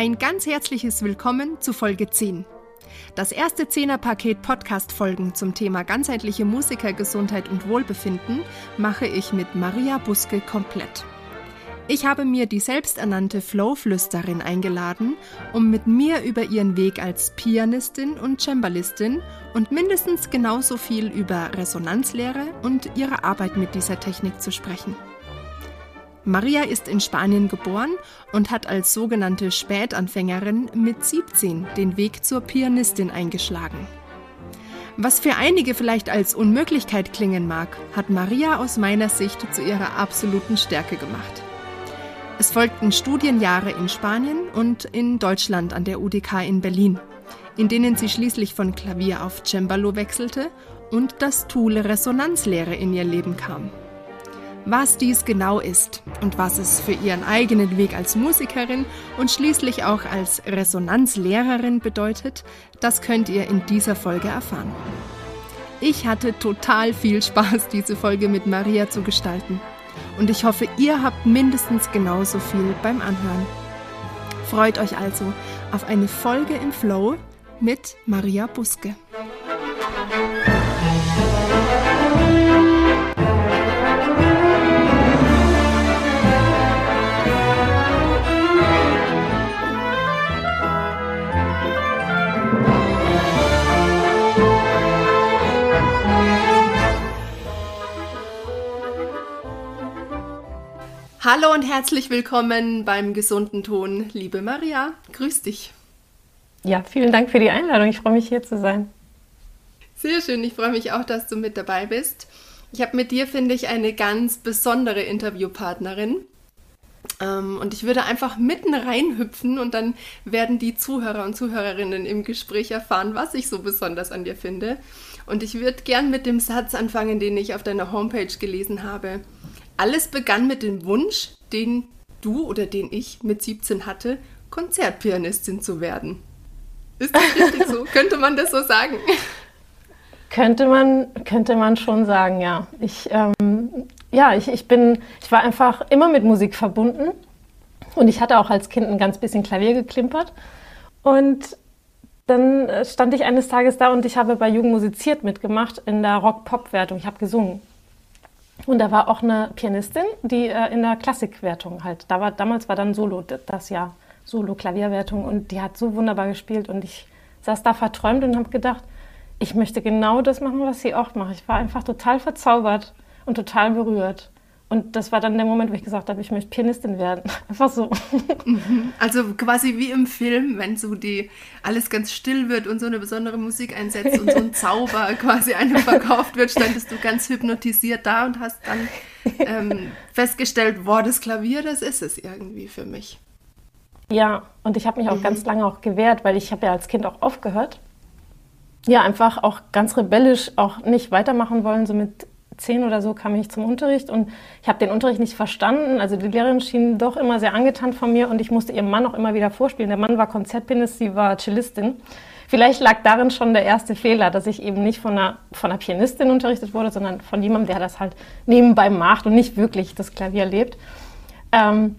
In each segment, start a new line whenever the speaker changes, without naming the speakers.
Ein ganz herzliches Willkommen zu Folge 10. Das erste Zehner-Paket Podcast-Folgen zum Thema ganzheitliche Musikergesundheit und Wohlbefinden mache ich mit Maria Buske komplett. Ich habe mir die selbsternannte Flow-Flüsterin eingeladen, um mit mir über ihren Weg als Pianistin und Cembalistin und mindestens genauso viel über Resonanzlehre und ihre Arbeit mit dieser Technik zu sprechen. Maria ist in Spanien geboren und hat als sogenannte Spätanfängerin mit 17 den Weg zur Pianistin eingeschlagen. Was für einige vielleicht als Unmöglichkeit klingen mag, hat Maria aus meiner Sicht zu ihrer absoluten Stärke gemacht. Es folgten Studienjahre in Spanien und in Deutschland an der UDK in Berlin, in denen sie schließlich von Klavier auf Cembalo wechselte und das Tool Resonanzlehre in ihr Leben kam. Was dies genau ist und was es für ihren eigenen Weg als Musikerin und schließlich auch als Resonanzlehrerin bedeutet, das könnt ihr in dieser Folge erfahren. Ich hatte total viel Spaß, diese Folge mit Maria zu gestalten und ich hoffe, ihr habt mindestens genauso viel beim Anhören. Freut euch also auf eine Folge im Flow mit Maria Buske. Hallo und herzlich willkommen beim gesunden Ton, liebe Maria. Grüß dich.
Ja, vielen Dank für die Einladung. Ich freue mich hier zu sein.
Sehr schön. Ich freue mich auch, dass du mit dabei bist. Ich habe mit dir, finde ich, eine ganz besondere Interviewpartnerin. Ähm, und ich würde einfach mitten reinhüpfen und dann werden die Zuhörer und Zuhörerinnen im Gespräch erfahren, was ich so besonders an dir finde. Und ich würde gern mit dem Satz anfangen, den ich auf deiner Homepage gelesen habe. Alles begann mit dem Wunsch, den du oder den ich mit 17 hatte, Konzertpianistin zu werden. Ist das richtig so? Könnte man das so sagen?
Könnte man, könnte man schon sagen, ja. Ich, ähm, ja, ich, ich bin, ich war einfach immer mit Musik verbunden und ich hatte auch als Kind ein ganz bisschen Klavier geklimpert und dann stand ich eines Tages da und ich habe bei Jugend musiziert mitgemacht in der Rock-Pop-Wertung. Ich habe gesungen. Und da war auch eine Pianistin, die äh, in der Klassikwertung halt, da war, damals war dann Solo das Jahr, Solo-Klavierwertung und die hat so wunderbar gespielt und ich saß da verträumt und habe gedacht, ich möchte genau das machen, was sie auch macht. Ich war einfach total verzaubert und total berührt. Und das war dann der Moment, wo ich gesagt habe, ich möchte Pianistin werden. Einfach so.
Mhm. Also quasi wie im Film, wenn so die alles ganz still wird und so eine besondere Musik einsetzt und so ein Zauber quasi einem verkauft wird, standest du ganz hypnotisiert da und hast dann ähm, festgestellt, boah, das Klavier, das ist es irgendwie für mich.
Ja, und ich habe mich auch mhm. ganz lange auch gewehrt, weil ich habe ja als Kind auch aufgehört. Ja, einfach auch ganz rebellisch auch nicht weitermachen wollen, so mit zehn oder so kam ich zum Unterricht und ich habe den Unterricht nicht verstanden. Also die Lehrerin schien doch immer sehr angetan von mir und ich musste ihrem Mann auch immer wieder vorspielen. Der Mann war Konzertpianist, sie war Cellistin. Vielleicht lag darin schon der erste Fehler, dass ich eben nicht von einer, von einer Pianistin unterrichtet wurde, sondern von jemandem, der das halt nebenbei macht und nicht wirklich das Klavier lebt. Ähm,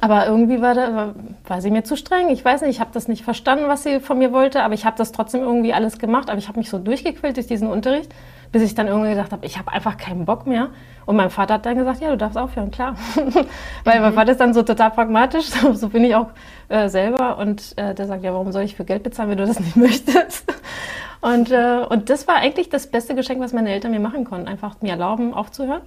aber irgendwie war, da, war sie mir zu streng. Ich weiß nicht, ich habe das nicht verstanden, was sie von mir wollte, aber ich habe das trotzdem irgendwie alles gemacht. Aber ich habe mich so durchgequält durch diesen Unterricht bis ich dann irgendwie gedacht habe, ich habe einfach keinen Bock mehr. Und mein Vater hat dann gesagt, ja, du darfst aufhören, klar. Weil mhm. mein Vater ist dann so total pragmatisch, so, so bin ich auch äh, selber. Und äh, der sagt, ja, warum soll ich für Geld bezahlen, wenn du das nicht möchtest? Und, äh, und das war eigentlich das beste Geschenk, was meine Eltern mir machen konnten, einfach mir erlauben, aufzuhören.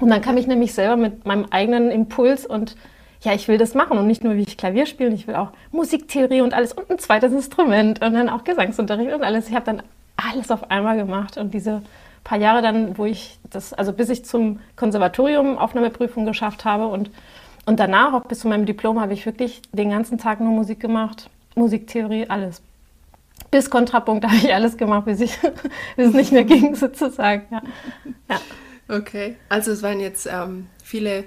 Und dann kam ich nämlich selber mit meinem eigenen Impuls und ja, ich will das machen und nicht nur, wie ich Klavier spiele, ich will auch Musiktheorie und alles und ein zweites Instrument und dann auch Gesangsunterricht und alles. Ich habe dann alles auf einmal gemacht und diese paar Jahre dann, wo ich das, also bis ich zum Konservatorium Aufnahmeprüfung geschafft habe und, und danach, auch bis zu meinem Diplom, habe ich wirklich den ganzen Tag nur Musik gemacht, Musiktheorie, alles. Bis Kontrapunkt habe ich alles gemacht, bis, ich, bis es nicht mehr ging, sozusagen. Ja.
ja. Okay, also es waren jetzt ähm, viele,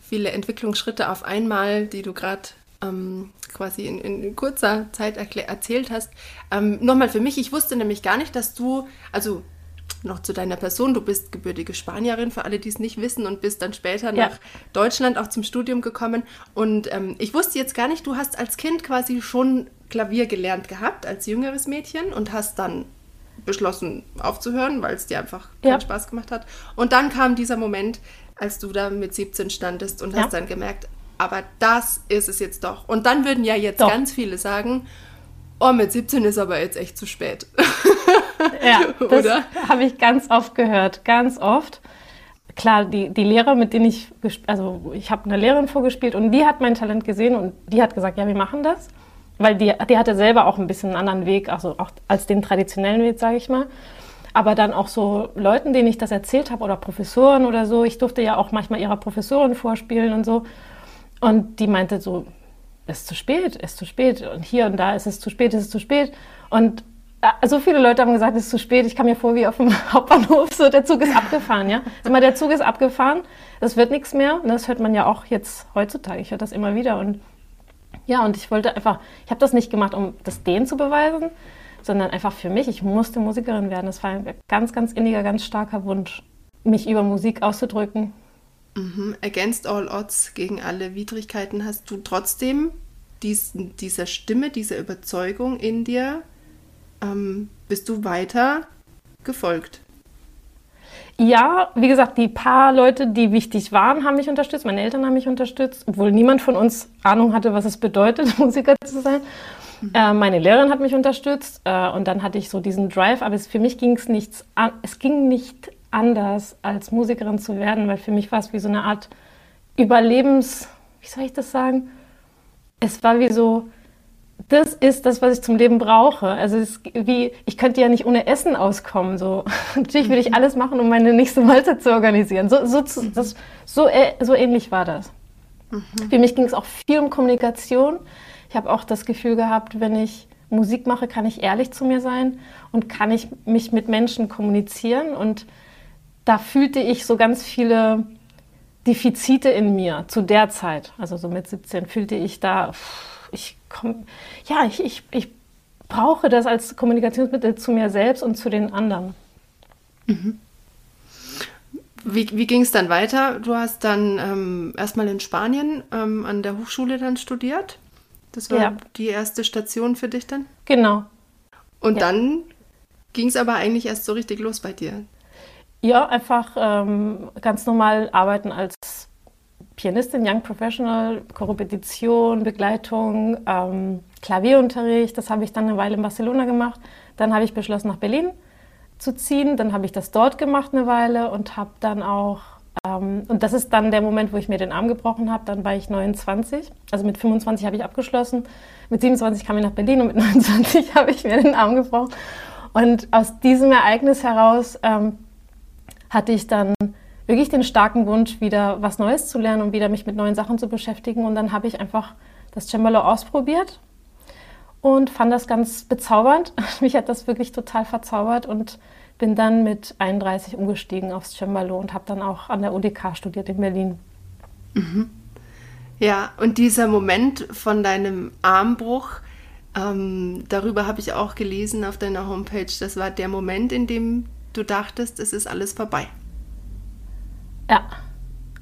viele Entwicklungsschritte auf einmal, die du gerade ähm, quasi in, in, kurzer Zeit erzählt hast. Ähm, Nochmal für mich, ich wusste nämlich gar nicht, dass du, also noch zu deiner Person. Du bist gebürtige Spanierin, für alle, die es nicht wissen, und bist dann später ja. nach Deutschland auch zum Studium gekommen. Und ähm, ich wusste jetzt gar nicht, du hast als Kind quasi schon Klavier gelernt gehabt, als jüngeres Mädchen, und hast dann beschlossen aufzuhören, weil es dir einfach keinen ja. Spaß gemacht hat. Und dann kam dieser Moment, als du da mit 17 standest und ja. hast dann gemerkt, aber das ist es jetzt doch. Und dann würden ja jetzt doch. ganz viele sagen, oh, mit 17 ist aber jetzt echt zu spät.
ja, das habe ich ganz oft gehört, ganz oft. Klar, die, die Lehrer, mit denen ich, also ich habe eine Lehrerin vorgespielt und die hat mein Talent gesehen und die hat gesagt, ja, wir machen das. Weil die, die hatte selber auch ein bisschen einen anderen Weg, also auch als den traditionellen Weg, sage ich mal. Aber dann auch so Leuten, denen ich das erzählt habe oder Professoren oder so, ich durfte ja auch manchmal ihrer Professorin vorspielen und so. Und die meinte so, es ist zu spät, es ist zu spät. Und hier und da ist es zu spät, es ist zu spät. Und äh, so viele Leute haben gesagt, es ist zu spät. Ich kam mir vor wie auf dem Hauptbahnhof, so der Zug ist abgefahren, ja. Mal, der Zug ist abgefahren, das wird nichts mehr. Und das hört man ja auch jetzt heutzutage. Ich höre das immer wieder. Und ja, und ich wollte einfach, ich habe das nicht gemacht, um das denen zu beweisen, sondern einfach für mich. Ich musste Musikerin werden. Das war ein ganz, ganz inniger, ganz starker Wunsch, mich über Musik auszudrücken
Mhm. Against all odds, gegen alle Widrigkeiten, hast du trotzdem dies, dieser Stimme, dieser Überzeugung in dir, ähm, bist du weiter gefolgt?
Ja, wie gesagt, die paar Leute, die wichtig waren, haben mich unterstützt. Meine Eltern haben mich unterstützt, obwohl niemand von uns Ahnung hatte, was es bedeutet, Musiker zu sein. Mhm. Äh, meine Lehrerin hat mich unterstützt äh, und dann hatte ich so diesen Drive, aber es, für mich ging es nichts an, es ging nicht anders, als Musikerin zu werden, weil für mich war es wie so eine Art Überlebens, wie soll ich das sagen? Es war wie so, das ist das, was ich zum Leben brauche. Also es wie, ich könnte ja nicht ohne Essen auskommen. So. Natürlich würde ich alles machen, um meine nächste Mahlzeit zu organisieren. So, so, das, so, so ähnlich war das. Mhm. Für mich ging es auch viel um Kommunikation. Ich habe auch das Gefühl gehabt, wenn ich Musik mache, kann ich ehrlich zu mir sein und kann ich mich mit Menschen kommunizieren und da fühlte ich so ganz viele Defizite in mir zu der Zeit. Also so mit 17 fühlte ich da, ich komm, ja, ich, ich, ich brauche das als Kommunikationsmittel zu mir selbst und zu den anderen.
Mhm. Wie, wie ging es dann weiter? Du hast dann ähm, erstmal in Spanien ähm, an der Hochschule dann studiert. Das war ja. die erste Station für dich dann?
Genau.
Und ja. dann ging es aber eigentlich erst so richtig los bei dir.
Ja, einfach ähm, ganz normal arbeiten als Pianistin, Young Professional, Korrepetition, Begleitung, ähm, Klavierunterricht. Das habe ich dann eine Weile in Barcelona gemacht. Dann habe ich beschlossen, nach Berlin zu ziehen. Dann habe ich das dort gemacht eine Weile und habe dann auch, ähm, und das ist dann der Moment, wo ich mir den Arm gebrochen habe. Dann war ich 29, also mit 25 habe ich abgeschlossen. Mit 27 kam ich nach Berlin und mit 29 habe ich mir den Arm gebrochen. Und aus diesem Ereignis heraus ähm, hatte ich dann wirklich den starken Wunsch, wieder was Neues zu lernen und wieder mich mit neuen Sachen zu beschäftigen. Und dann habe ich einfach das Cembalo ausprobiert und fand das ganz bezaubernd. Mich hat das wirklich total verzaubert und bin dann mit 31 umgestiegen aufs Cembalo und habe dann auch an der UDK studiert in Berlin.
Mhm. Ja, und dieser Moment von deinem Armbruch, ähm, darüber habe ich auch gelesen auf deiner Homepage. Das war der Moment, in dem du dachtest, es ist alles vorbei.
Ja,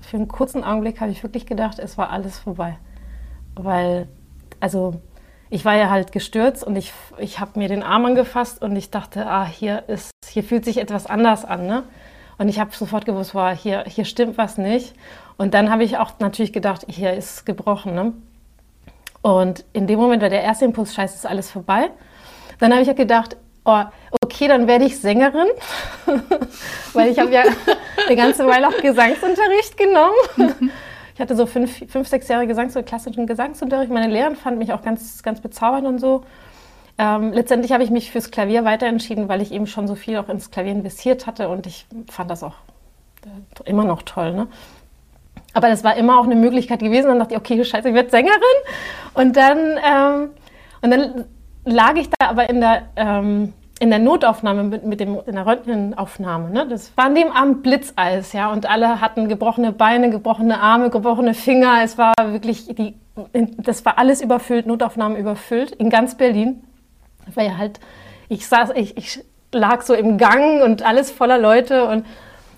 für einen kurzen Augenblick habe ich wirklich gedacht, es war alles vorbei. Weil, also ich war ja halt gestürzt und ich, ich habe mir den Arm angefasst und ich dachte, ah, hier, ist, hier fühlt sich etwas anders an. Ne? Und ich habe sofort gewusst, wow, hier, hier stimmt was nicht. Und dann habe ich auch natürlich gedacht, hier ist gebrochen. Ne? Und in dem Moment war der erste Impuls, scheiße, ist alles vorbei. Dann habe ich ja gedacht, oh, okay, dann werde ich Sängerin, weil ich habe ja eine ganze Weile auch Gesangsunterricht genommen. Ich hatte so fünf, fünf sechs Jahre Gesangs klassischen Gesangsunterricht. Meine Lehrerin fand mich auch ganz, ganz bezaubernd und so. Ähm, letztendlich habe ich mich fürs Klavier weiter entschieden, weil ich eben schon so viel auch ins Klavier investiert hatte und ich fand das auch äh, immer noch toll. Ne? Aber das war immer auch eine Möglichkeit gewesen. Dann dachte ich, okay, scheiße, ich werde Sängerin. Und dann, ähm, und dann lag ich da aber in der, ähm, in der Notaufnahme mit, mit dem, in der Röntgenaufnahme. Ne? Das war an dem Abend Blitzeis, ja, und alle hatten gebrochene Beine, gebrochene Arme, gebrochene Finger. Es war wirklich, die, das war alles überfüllt, Notaufnahmen überfüllt in ganz Berlin. Weil halt, ich saß, ich, ich lag so im Gang und alles voller Leute und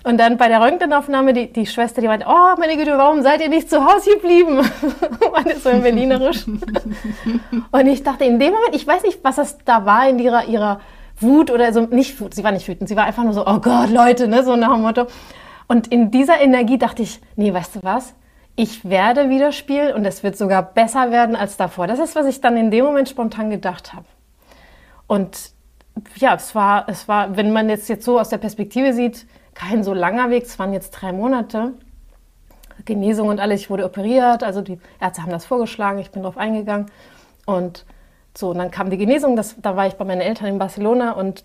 und dann bei der Röntgenaufnahme, die, die Schwester, die meinte, oh meine Güte, warum seid ihr nicht zu Hause geblieben? meine so im Berlinerisch. und ich dachte in dem Moment, ich weiß nicht, was das da war in ihrer, ihrer Wut oder so, nicht Wut, sie war nicht wütend, sie war einfach nur so, oh Gott, Leute, ne, so nach dem Motto. Und in dieser Energie dachte ich, nee, weißt du was? Ich werde wieder spielen und es wird sogar besser werden als davor. Das ist, was ich dann in dem Moment spontan gedacht habe. Und ja, es war, es war, wenn man jetzt, jetzt so aus der Perspektive sieht, kein so langer Weg. Es waren jetzt drei Monate. Genesung und alles. Ich wurde operiert. Also die Ärzte haben das vorgeschlagen. Ich bin darauf eingegangen. Und so, und dann kam die Genesung. Das, da war ich bei meinen Eltern in Barcelona. Und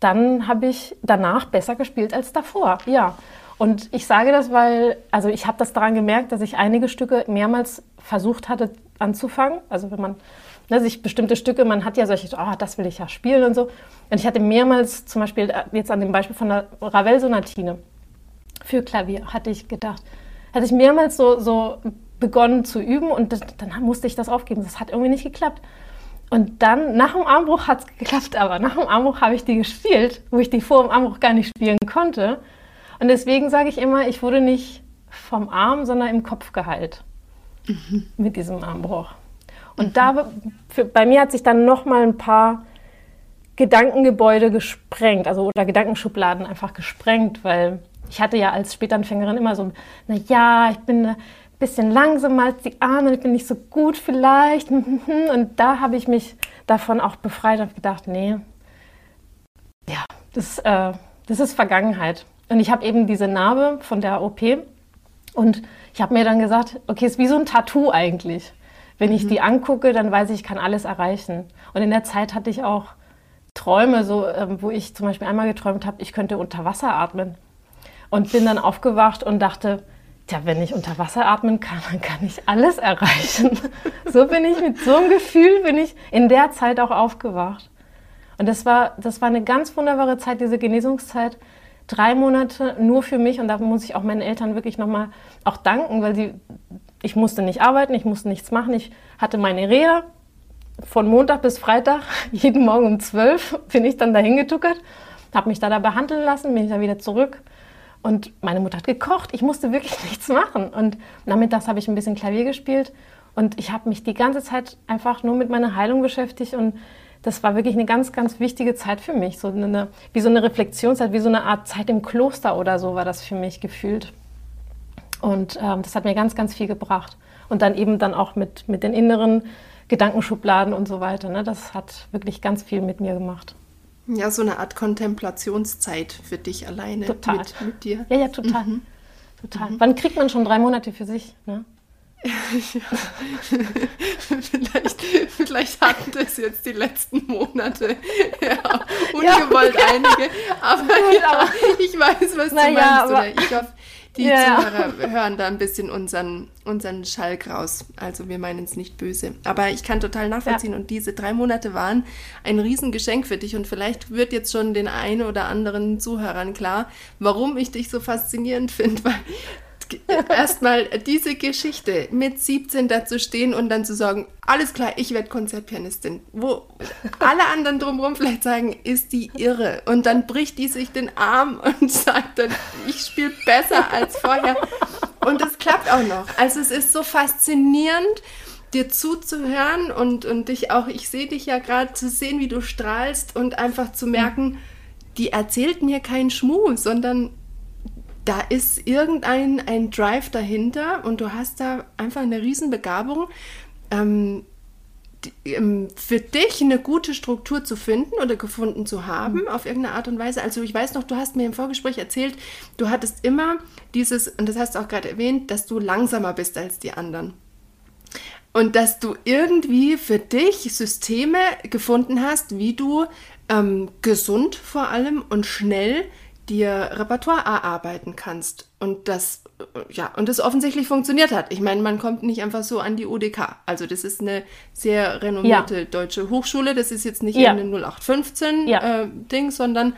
dann habe ich danach besser gespielt als davor. Ja. Und ich sage das, weil, also ich habe das daran gemerkt, dass ich einige Stücke mehrmals versucht hatte anzufangen. Also wenn man ne, sich bestimmte Stücke, man hat ja solche, oh, das will ich ja spielen und so. Und ich hatte mehrmals, zum Beispiel äh, jetzt an dem Beispiel von der Ravel-Sonatine für Klavier, hatte ich gedacht, hatte ich mehrmals so, so begonnen zu üben und das, dann musste ich das aufgeben. Das hat irgendwie nicht geklappt. Und dann, nach dem Armbruch hat es geklappt, aber nach dem Armbruch habe ich die gespielt, wo ich die vor dem Armbruch gar nicht spielen konnte. Und deswegen sage ich immer, ich wurde nicht vom Arm, sondern im Kopf geheilt mhm. mit diesem Armbruch. Und da, für, bei mir hat sich dann noch mal ein paar Gedankengebäude gesprengt, also oder Gedankenschubladen einfach gesprengt, weil ich hatte ja als Spätanfängerin immer so, na ja, ich bin ein bisschen langsamer als die anderen, ich bin nicht so gut vielleicht. Und da habe ich mich davon auch befreit und gedacht, nee, ja, das, äh, das ist Vergangenheit. Und ich habe eben diese Narbe von der OP und ich habe mir dann gesagt, okay, ist wie so ein Tattoo eigentlich. Wenn ich mhm. die angucke, dann weiß ich, ich kann alles erreichen. Und in der Zeit hatte ich auch Träume, so, ähm, wo ich zum Beispiel einmal geträumt habe, ich könnte unter Wasser atmen. Und bin dann aufgewacht und dachte, ja, wenn ich unter Wasser atmen kann, dann kann ich alles erreichen. so bin ich mit so einem Gefühl, bin ich in der Zeit auch aufgewacht. Und das war, das war eine ganz wunderbare Zeit, diese Genesungszeit. Drei Monate nur für mich und da muss ich auch meinen Eltern wirklich nochmal auch danken, weil sie ich musste nicht arbeiten, ich musste nichts machen. Ich hatte meine Reha von Montag bis Freitag, jeden Morgen um 12 bin ich dann dahin getuckert, habe mich da, da behandeln lassen, bin ich dann wieder zurück. Und meine Mutter hat gekocht. Ich musste wirklich nichts machen. Und nachmittags habe ich ein bisschen Klavier gespielt. Und ich habe mich die ganze Zeit einfach nur mit meiner Heilung beschäftigt. Und das war wirklich eine ganz, ganz wichtige Zeit für mich. So eine, wie so eine Reflexionszeit, wie so eine Art Zeit im Kloster oder so war das für mich gefühlt. Und ähm, das hat mir ganz, ganz viel gebracht. Und dann eben dann auch mit, mit den inneren Gedankenschubladen und so weiter. Ne? Das hat wirklich ganz viel mit mir gemacht.
Ja, so eine Art Kontemplationszeit für dich alleine
total. Mit, mit dir. Ja, ja, total. Mhm. total. Mhm. Wann kriegt man schon drei Monate für sich? Ne?
vielleicht, vielleicht hatten das jetzt die letzten Monate ja, ungewollt ja, einige, aber, ja, ich weiß, was du meinst. Oder ich hoffe, die ja. Zuhörer hören da ein bisschen unseren, unseren Schalk raus. Also wir meinen es nicht böse. Aber ich kann total nachvollziehen. Ja. Und diese drei Monate waren ein Riesengeschenk für dich. Und vielleicht wird jetzt schon den einen oder anderen Zuhörern klar, warum ich dich so faszinierend finde. Weil erstmal diese Geschichte mit 17 dazu stehen und dann zu sagen, alles klar, ich werde Konzertpianistin. Wo alle anderen drumherum vielleicht sagen, ist die irre. Und dann bricht die sich den Arm und sagt dann, ich spiele besser als vorher. Und es klappt auch noch. Also es ist so faszinierend dir zuzuhören und, und dich auch, ich sehe dich ja gerade, zu sehen, wie du strahlst und einfach zu merken, die erzählt mir keinen Schmuh, sondern da ist irgendein ein Drive dahinter und du hast da einfach eine Riesenbegabung, ähm, ähm, für dich eine gute Struktur zu finden oder gefunden zu haben mhm. auf irgendeine Art und Weise. Also ich weiß noch, du hast mir im Vorgespräch erzählt, du hattest immer dieses, und das hast du auch gerade erwähnt, dass du langsamer bist als die anderen. Und dass du irgendwie für dich Systeme gefunden hast, wie du ähm, gesund vor allem und schnell dir Repertoire erarbeiten kannst. Und das, ja, und das offensichtlich funktioniert hat. Ich meine, man kommt nicht einfach so an die UDK. Also das ist eine sehr renommierte ja. deutsche Hochschule. Das ist jetzt nicht ja. eine 0815 ja. äh, Ding, sondern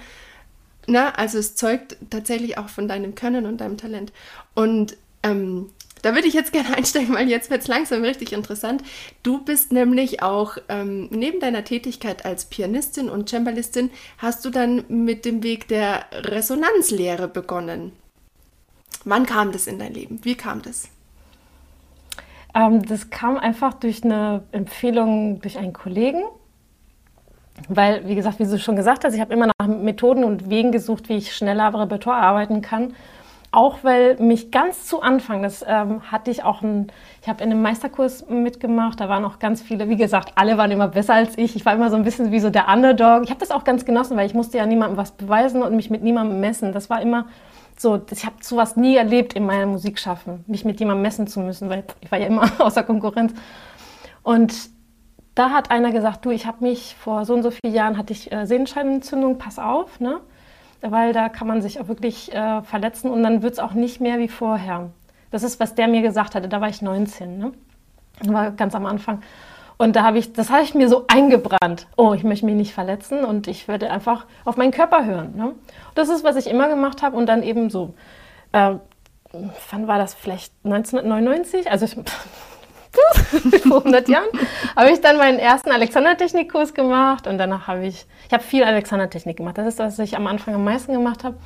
na, also es zeugt tatsächlich auch von deinem Können und deinem Talent. Und ähm, Da würde ich jetzt gerne einsteigen, weil jetzt wird es langsam richtig interessant. Du bist nämlich auch ähm, neben deiner Tätigkeit als Pianistin und Cembalistin, hast du dann mit dem Weg der Resonanzlehre begonnen. Wann kam das in dein Leben? Wie kam das?
Ähm, das kam einfach durch eine Empfehlung durch einen Kollegen. Weil, wie gesagt, wie du schon gesagt hast, ich habe immer nach Methoden und Wegen gesucht, wie ich schneller am Repertoire arbeiten kann. Auch weil mich ganz zu Anfang, das ähm, hatte ich auch, ein, ich habe in einem Meisterkurs mitgemacht, da waren auch ganz viele, wie gesagt, alle waren immer besser als ich. Ich war immer so ein bisschen wie so der Underdog. Ich habe das auch ganz genossen, weil ich musste ja niemandem was beweisen und mich mit niemandem messen. Das war immer so, ich habe sowas nie erlebt in meinem Musikschaffen, mich mit jemandem messen zu müssen, weil ich war ja immer außer Konkurrenz. Und da hat einer gesagt, du, ich habe mich vor so und so vielen Jahren hatte ich äh, Sehenscheidenentzündung, pass auf, ne? Weil da kann man sich auch wirklich äh, verletzen und dann wird es auch nicht mehr wie vorher. Das ist, was der mir gesagt hatte. Da war ich 19, ne? war ganz am Anfang. Und da habe ich, das habe ich mir so eingebrannt. Oh, ich möchte mich nicht verletzen und ich werde einfach auf meinen Körper hören. Ne? Das ist, was ich immer gemacht habe und dann eben so. Äh, wann war das? Vielleicht 1999? Also vor 100 Jahren, habe ich dann meinen ersten Alexander-Technik-Kurs gemacht und danach habe ich, ich habe viel Alexander-Technik gemacht. Das ist, was ich am Anfang am meisten gemacht habe.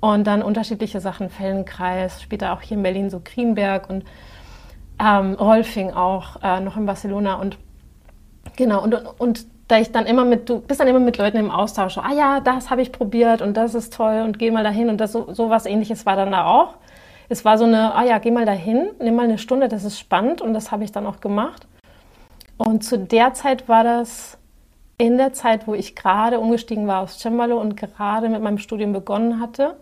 Und dann unterschiedliche Sachen, Fellenkreis, später auch hier in Berlin so Krienberg und ähm, Rolfing auch, äh, noch in Barcelona und genau, und, und, und da ich dann immer mit, du bist dann immer mit Leuten im Austausch, so, ah ja, das habe ich probiert und das ist toll und geh mal dahin und das so, so was ähnliches war dann da auch es war so eine, ah ja, geh mal dahin, nimm mal eine Stunde, das ist spannend und das habe ich dann auch gemacht. Und zu der Zeit war das in der Zeit, wo ich gerade umgestiegen war aus Cembalo und gerade mit meinem Studium begonnen hatte.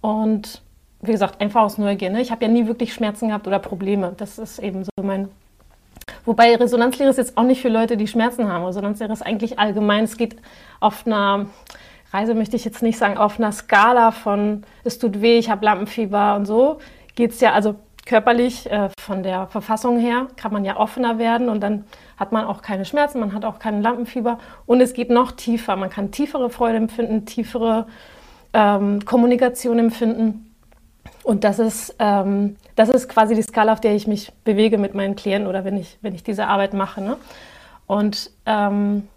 Und wie gesagt, einfach aus Neugier. Ne? Ich habe ja nie wirklich Schmerzen gehabt oder Probleme. Das ist eben so mein. Wobei Resonanzlehre ist jetzt auch nicht für Leute, die Schmerzen haben. Resonanzlehre ist eigentlich allgemein. Es geht auf einer Reise möchte ich jetzt nicht sagen, auf einer Skala von es tut weh, ich habe Lampenfieber und so, geht es ja, also körperlich äh, von der Verfassung her kann man ja offener werden und dann hat man auch keine Schmerzen, man hat auch keinen Lampenfieber und es geht noch tiefer. Man kann tiefere Freude empfinden, tiefere ähm, Kommunikation empfinden. Und das ist, ähm, das ist quasi die Skala, auf der ich mich bewege mit meinen Klienten oder wenn ich, wenn ich diese Arbeit mache. Ne? Und ähm,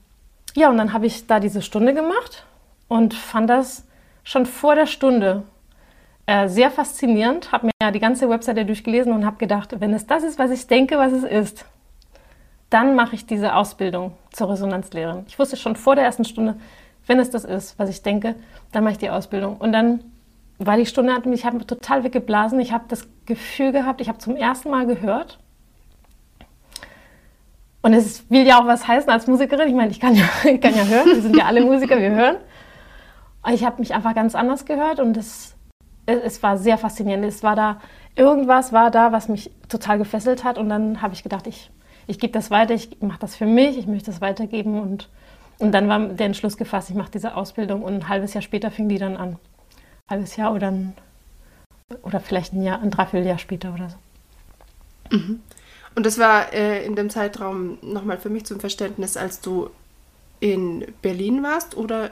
ja, und dann habe ich da diese Stunde gemacht und fand das schon vor der Stunde äh, sehr faszinierend. Habe mir ja die ganze Webseite durchgelesen und habe gedacht, wenn es das ist, was ich denke, was es ist, dann mache ich diese Ausbildung zur Resonanzlehrerin. Ich wusste schon vor der ersten Stunde, wenn es das ist, was ich denke, dann mache ich die Ausbildung. Und dann war die Stunde, ich habe total weggeblasen. Ich habe das Gefühl gehabt, ich habe zum ersten Mal gehört. Und es will ja auch was heißen als Musikerin. Ich meine, ich kann ja, ich kann ja hören. Wir sind ja alle Musiker, wir hören. Ich habe mich einfach ganz anders gehört und es, es war sehr faszinierend. Es war da, irgendwas war da, was mich total gefesselt hat und dann habe ich gedacht, ich, ich gebe das weiter, ich mache das für mich, ich möchte das weitergeben und, und dann war der Entschluss gefasst, ich mache diese Ausbildung und ein halbes Jahr später fing die dann an. Ein halbes Jahr oder, ein, oder vielleicht ein Jahr, ein Dreivierteljahr später oder so.
Mhm. Und das war äh, in dem Zeitraum nochmal für mich zum Verständnis, als du in Berlin warst oder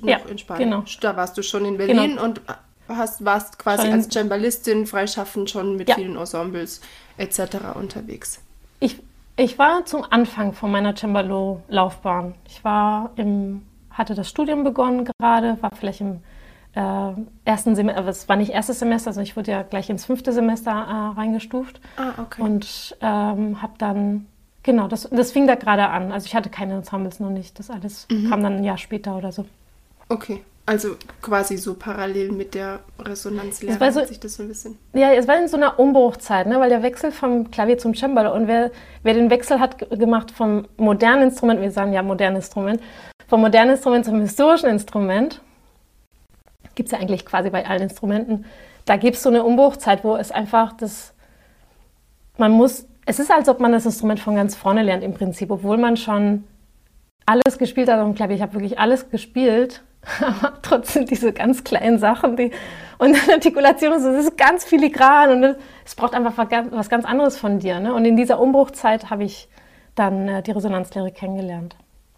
noch ja, in Spanien? Genau. Da warst du schon in Berlin genau. und hast, warst quasi schon als Cembalistin freischaffend schon mit ja. vielen Ensembles etc. unterwegs.
Ich, ich war zum Anfang von meiner Cembalo-Laufbahn. Ich war im, hatte das Studium begonnen gerade, war vielleicht im äh, ersten Semester, aber es war nicht erstes Semester, also ich wurde ja gleich ins fünfte Semester äh, reingestuft.
Ah, okay.
Und ähm, habe dann Genau, das, das fing da gerade an. Also ich hatte keine Ensembles noch nicht. Das alles mhm. kam dann ein Jahr später oder so.
Okay, also quasi so parallel mit der Resonanzlehre
so, sich das so ein bisschen. Ja, es war in so einer Umbruchzeit, ne? weil der Wechsel vom Klavier zum Cembalo und wer, wer den Wechsel hat gemacht vom modernen Instrument, wir sagen ja modernes Instrument, vom modernen Instrument zum historischen Instrument, gibt es ja eigentlich quasi bei allen Instrumenten, da gibt es so eine Umbruchzeit, wo es einfach das, man muss es ist, als ob man das Instrument von ganz vorne lernt im Prinzip, obwohl man schon alles gespielt hat. Und ich glaube, ich habe wirklich alles gespielt, aber trotzdem diese ganz kleinen Sachen, die und dann Artikulation, das ist ganz filigran und es braucht einfach was ganz anderes von dir. Ne? Und in dieser Umbruchzeit habe ich dann äh, die Resonanzlehre kennengelernt.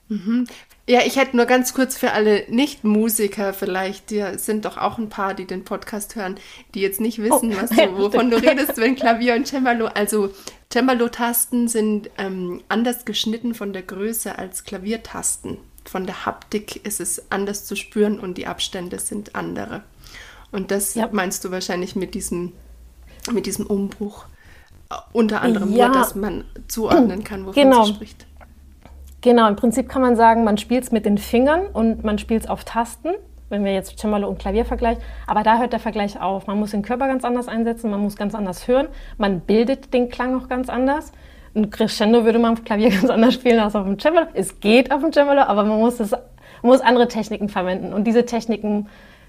Mhm. Ja, ich hätte nur ganz kurz für alle Nicht-Musiker vielleicht, die sind doch auch ein paar, die den Podcast hören, die jetzt nicht wissen, oh, was du, wovon du redest, wenn Klavier und Cembalo. Also Cembalo-Tasten sind ähm, anders geschnitten von der Größe als Klaviertasten. Von der Haptik ist es anders zu spüren und die Abstände sind andere. Und das ja. meinst du wahrscheinlich mit diesem, mit diesem Umbruch. Äh, unter anderem ja. nur, dass man zuordnen kann, wovon genau. sie spricht.
Genau, im Prinzip kann man sagen, man spielt es mit den Fingern und man spielt es auf Tasten, wenn wir jetzt Cembalo und Klavier vergleichen. Aber da hört der Vergleich auf. Man muss den Körper ganz anders einsetzen, man muss ganz anders hören, man bildet den Klang auch ganz anders. Ein Crescendo würde man auf Klavier ganz anders spielen als auf dem Cembalo. Es geht auf dem Cembalo, aber man muss, es, man muss andere Techniken verwenden. Und diese Techniken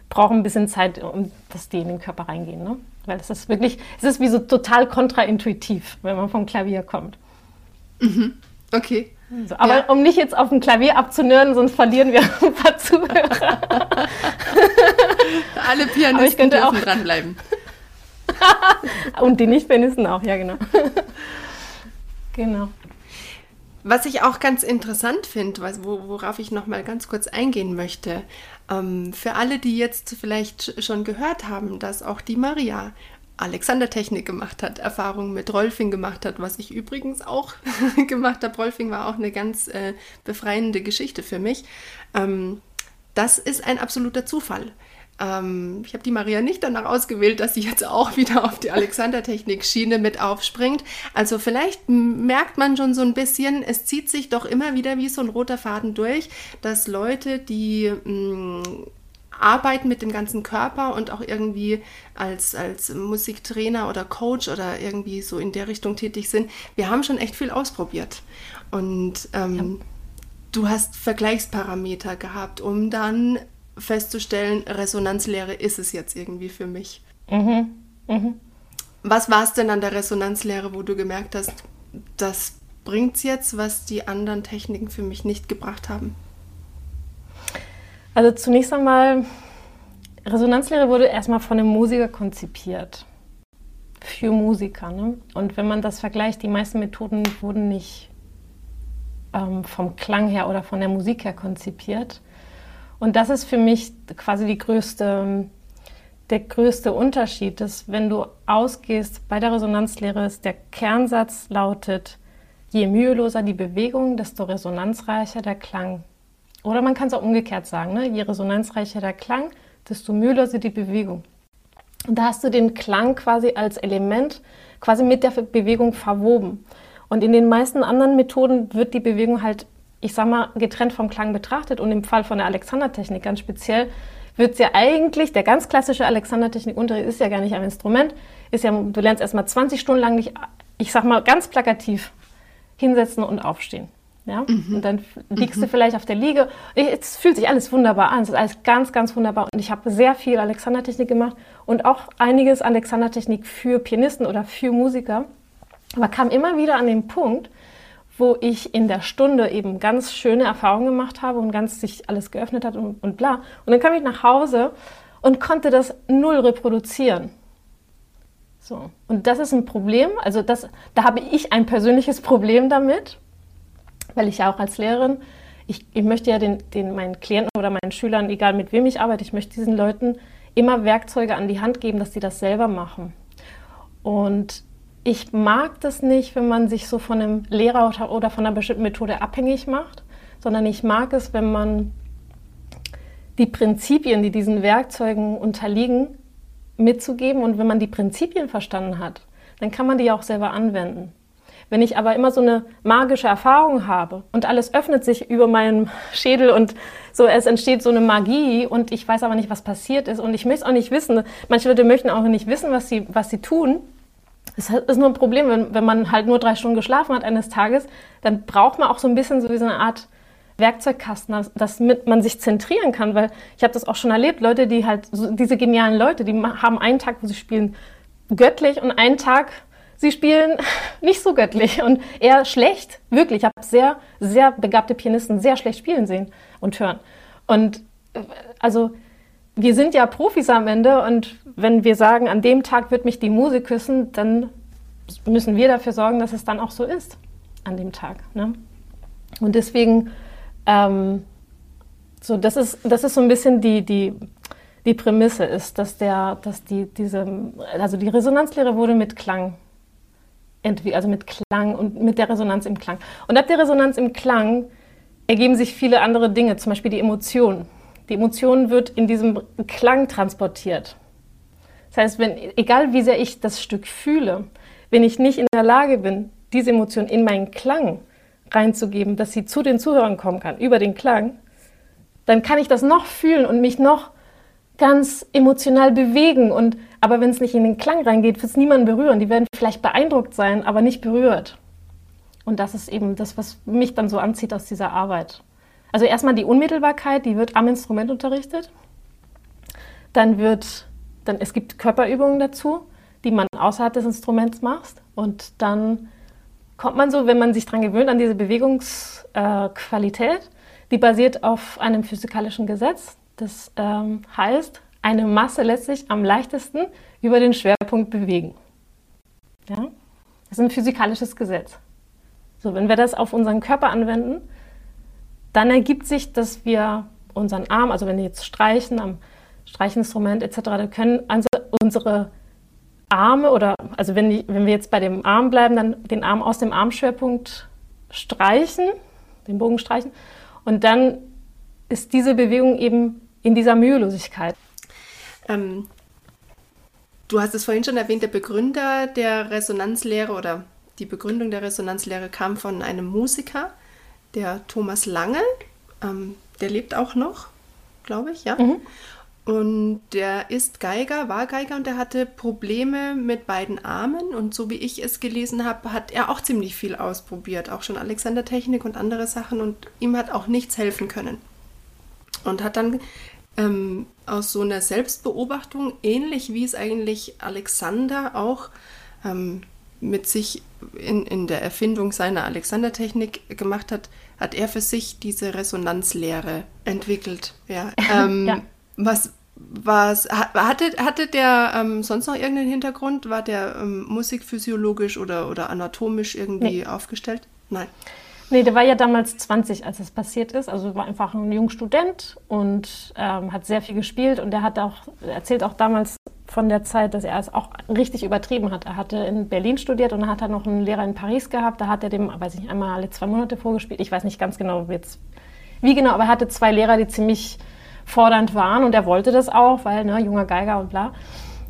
brauchen ein bisschen Zeit, um dass die in den Körper reingehen. Ne? Weil es ist wirklich, es ist wie so total kontraintuitiv, wenn man vom Klavier kommt.
Mhm. Okay.
So, aber ja. um nicht jetzt auf dem Klavier abzunörden, sonst verlieren wir ein paar Zuhörer.
Alle Pianisten dürfen auch dranbleiben.
Und die Nicht-Pianisten auch, ja genau.
genau. Was ich auch ganz interessant finde, worauf ich noch mal ganz kurz eingehen möchte, ähm, für alle, die jetzt vielleicht schon gehört haben, dass auch die Maria Alexander-Technik gemacht hat, Erfahrungen mit Rolfing gemacht hat, was ich übrigens auch gemacht habe. Rolfing war auch eine ganz äh, befreiende Geschichte für mich. Ähm, das ist ein absoluter Zufall. Ähm, ich habe die Maria nicht danach ausgewählt, dass sie jetzt auch wieder auf die Alexander-Technik-Schiene mit aufspringt. Also vielleicht merkt man schon so ein bisschen, es zieht sich doch immer wieder wie so ein roter Faden durch, dass Leute, die mh, arbeiten mit dem ganzen Körper und auch irgendwie als, als Musiktrainer oder Coach oder irgendwie so in der Richtung tätig sind. Wir haben schon echt viel ausprobiert. Und ähm, ja. du hast Vergleichsparameter gehabt, um dann festzustellen, Resonanzlehre ist es jetzt irgendwie für mich. Mhm. Mhm. Was war es denn an der Resonanzlehre, wo du gemerkt hast, das bringt es jetzt, was die anderen Techniken für mich nicht gebracht haben?
Also zunächst einmal, Resonanzlehre wurde erstmal von einem Musiker konzipiert. Für Musiker. Ne? Und wenn man das vergleicht, die meisten Methoden wurden nicht ähm, vom Klang her oder von der Musik her konzipiert. Und das ist für mich quasi größte, der größte Unterschied, dass wenn du ausgehst bei der Resonanzlehre, ist der Kernsatz lautet, je müheloser die Bewegung, desto resonanzreicher der Klang. Oder man kann es auch umgekehrt sagen, ne? je resonanzreicher der Klang, desto müheloser die Bewegung. Und da hast du den Klang quasi als Element quasi mit der Bewegung verwoben. Und in den meisten anderen Methoden wird die Bewegung halt, ich sag mal, getrennt vom Klang betrachtet. Und im Fall von der Alexander-Technik ganz speziell wird es ja eigentlich, der ganz klassische Alexander-Technik-Unterricht ist ja gar nicht am Instrument, ist ja, du lernst erstmal 20 Stunden lang nicht, ich sag mal ganz plakativ, hinsetzen und aufstehen. Ja? Mhm. Und dann liegst mhm. du vielleicht auf der Liege. Es fühlt sich alles wunderbar an. Es ist alles ganz, ganz wunderbar. Und ich habe sehr viel Alexandertechnik gemacht und auch einiges Alexandertechnik für Pianisten oder für Musiker. Aber kam immer wieder an den Punkt, wo ich in der Stunde eben ganz schöne Erfahrungen gemacht habe und ganz sich alles geöffnet hat und, und bla. Und dann kam ich nach Hause und konnte das null reproduzieren. So. Und das ist ein Problem. Also das, da habe ich ein persönliches Problem damit, weil ich ja auch als Lehrerin, ich, ich möchte ja den, den, meinen Klienten oder meinen Schülern, egal mit wem ich arbeite, ich möchte diesen Leuten immer Werkzeuge an die Hand geben, dass sie das selber machen. Und ich mag das nicht, wenn man sich so von einem Lehrer oder von einer bestimmten Methode abhängig macht, sondern ich mag es, wenn man die Prinzipien, die diesen Werkzeugen unterliegen, mitzugeben. Und wenn man die Prinzipien verstanden hat, dann kann man die auch selber anwenden. Wenn ich aber immer so eine magische Erfahrung habe und alles öffnet sich über meinen Schädel und so, es entsteht so eine Magie und ich weiß aber nicht, was passiert ist und ich möchte auch nicht wissen, manche Leute möchten auch nicht wissen, was sie, was sie tun. Das ist nur ein Problem, wenn, wenn man halt nur drei Stunden geschlafen hat eines Tages, dann braucht man auch so ein bisschen so wie so eine Art Werkzeugkasten, dass man sich zentrieren kann, weil ich habe das auch schon erlebt, Leute, die halt, diese genialen Leute, die haben einen Tag, wo sie spielen göttlich und einen Tag, sie spielen nicht so göttlich und eher schlecht. Wirklich, ich habe sehr, sehr begabte Pianisten sehr schlecht spielen sehen und hören. Und äh, also wir sind ja Profis am Ende und wenn wir sagen, an dem Tag wird mich die Musik küssen, dann müssen wir dafür sorgen, dass es dann auch so ist an dem Tag. Ne? Und deswegen ähm, so, das ist, das ist so ein bisschen die, die, die Prämisse ist, dass der, dass die, diese, also die Resonanzlehre wurde mit Klang also mit Klang und mit der Resonanz im Klang. Und ab der Resonanz im Klang ergeben sich viele andere Dinge, zum Beispiel die Emotion. Die Emotion wird in diesem Klang transportiert. Das heißt, wenn, egal wie sehr ich das Stück fühle, wenn ich nicht in der Lage bin, diese Emotion in meinen Klang reinzugeben, dass sie zu den Zuhörern kommen kann, über den Klang, dann kann ich das noch fühlen und mich noch ganz emotional bewegen. Und, aber wenn es nicht in den Klang reingeht, wird es niemanden berühren. Die werden vielleicht beeindruckt sein, aber nicht berührt. Und das ist eben das, was mich dann so anzieht aus dieser Arbeit. Also erstmal die Unmittelbarkeit, die wird am Instrument unterrichtet. Dann wird, dann, es gibt Körperübungen dazu, die man außerhalb des Instruments macht. Und dann kommt man so, wenn man sich daran gewöhnt, an diese Bewegungsqualität, die basiert auf einem physikalischen Gesetz. Das ähm, heißt, eine Masse lässt sich am leichtesten über den Schwerpunkt bewegen. Ja? Das ist ein physikalisches Gesetz. So, wenn wir das auf unseren Körper anwenden, dann ergibt sich, dass wir unseren Arm, also wenn wir jetzt streichen am Streichinstrument etc., dann können also unsere Arme oder, also wenn, die, wenn wir jetzt bei dem Arm bleiben, dann den Arm aus dem Armschwerpunkt streichen, den Bogen streichen und dann ist diese Bewegung eben in dieser Mühelosigkeit.
Ähm, du hast es vorhin schon erwähnt, der Begründer der Resonanzlehre oder die Begründung der Resonanzlehre kam von einem Musiker, der Thomas Lange. Ähm, der lebt auch noch, glaube ich, ja. Mhm. Und der ist Geiger, war Geiger und der hatte Probleme mit beiden Armen. Und so wie ich es gelesen habe, hat er auch ziemlich viel ausprobiert. Auch schon Alexander-Technik und andere Sachen. Und ihm hat auch nichts helfen können. Und hat dann ähm, aus so einer Selbstbeobachtung, ähnlich wie es eigentlich Alexander auch ähm, mit sich in, in der Erfindung seiner Alexander-Technik gemacht hat, hat er für sich diese Resonanzlehre entwickelt. Ja. Ähm, ja. Was, was hatte, hatte der ähm, sonst noch irgendeinen Hintergrund? War der ähm, musikphysiologisch oder, oder anatomisch irgendwie nee. aufgestellt?
Nein. Nee, der war ja damals 20, als das passiert ist. Also war einfach ein junger Student und ähm, hat sehr viel gespielt. Und er hat auch, erzählt auch damals von der Zeit, dass er es auch richtig übertrieben hat. Er hatte in Berlin studiert und dann hat er noch einen Lehrer in Paris gehabt. Da hat er dem, weiß ich nicht, einmal alle zwei Monate vorgespielt. Ich weiß nicht ganz genau jetzt, wie genau, aber er hatte zwei Lehrer, die ziemlich fordernd waren und er wollte das auch, weil ne, junger Geiger und bla.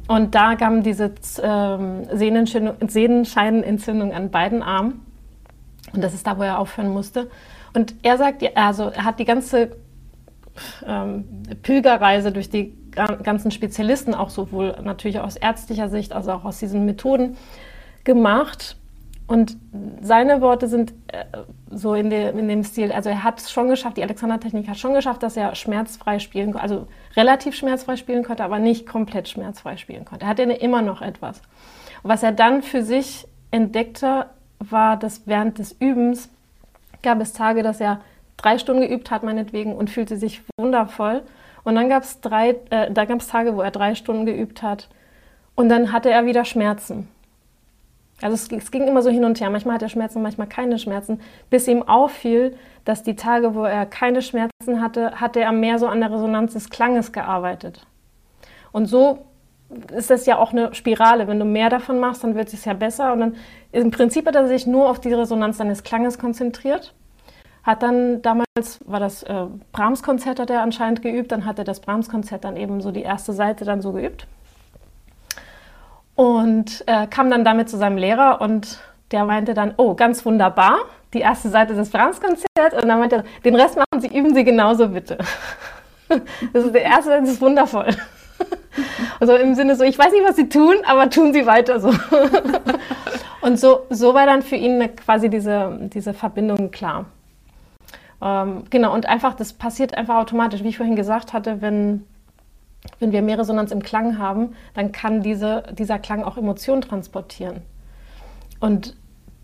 Und da kam diese ähm, Sehnenscheinenentzündung an beiden Armen. Und das ist da, wo er aufhören musste. Und er sagt, also er hat die ganze ähm, Pilgerreise durch die ganzen Spezialisten, auch sowohl natürlich aus ärztlicher Sicht, als auch aus diesen Methoden gemacht. Und seine Worte sind äh, so in, de, in, dem Stil, also er hat es schon geschafft, die Alexander-Technik hat schon geschafft, dass er schmerzfrei spielen konnte, also relativ schmerzfrei spielen konnte, aber nicht komplett schmerzfrei spielen konnte. Er hatte immer noch etwas. Und was er dann für sich entdeckte, war, dass während des Übens gab es Tage, dass er drei Stunden geübt hat, meinetwegen, und fühlte sich wundervoll. Und dann gab es drei, äh, da gab es Tage, wo er drei Stunden geübt hat, und dann hatte er wieder Schmerzen. Also es, es, ging immer so hin und her. Manchmal hat er Schmerzen, manchmal keine Schmerzen, bis ihm auffiel, dass die Tage, wo er keine Schmerzen hatte, hatte er mehr so an der Resonanz des Klanges gearbeitet. Und so ist das ja auch eine Spirale. Wenn du mehr davon machst, dann wird es ja besser. Und dann im Prinzip hat er sich nur auf die Resonanz seines Klanges konzentriert. Hat dann damals, war das äh, Brahms-Konzert, hat er anscheinend geübt, dann hat er das Brahms-Konzert dann eben so die erste Seite dann so geübt und äh, kam dann damit zu seinem Lehrer und der meinte dann, oh, ganz wunderbar, die erste Seite des Brahms-Konzerts. Und dann meinte er, den Rest machen Sie, üben Sie genauso bitte. Das ist der erste das ist wundervoll. Also im Sinne so, ich weiß nicht, was Sie tun, aber tun Sie weiter so. Und so, so war dann für ihn quasi diese, diese Verbindung klar. Ähm, genau, und einfach, das passiert einfach automatisch, wie ich vorhin gesagt hatte, wenn wenn wir mehr Resonanz im Klang haben, dann kann diese, dieser Klang auch Emotionen transportieren. Und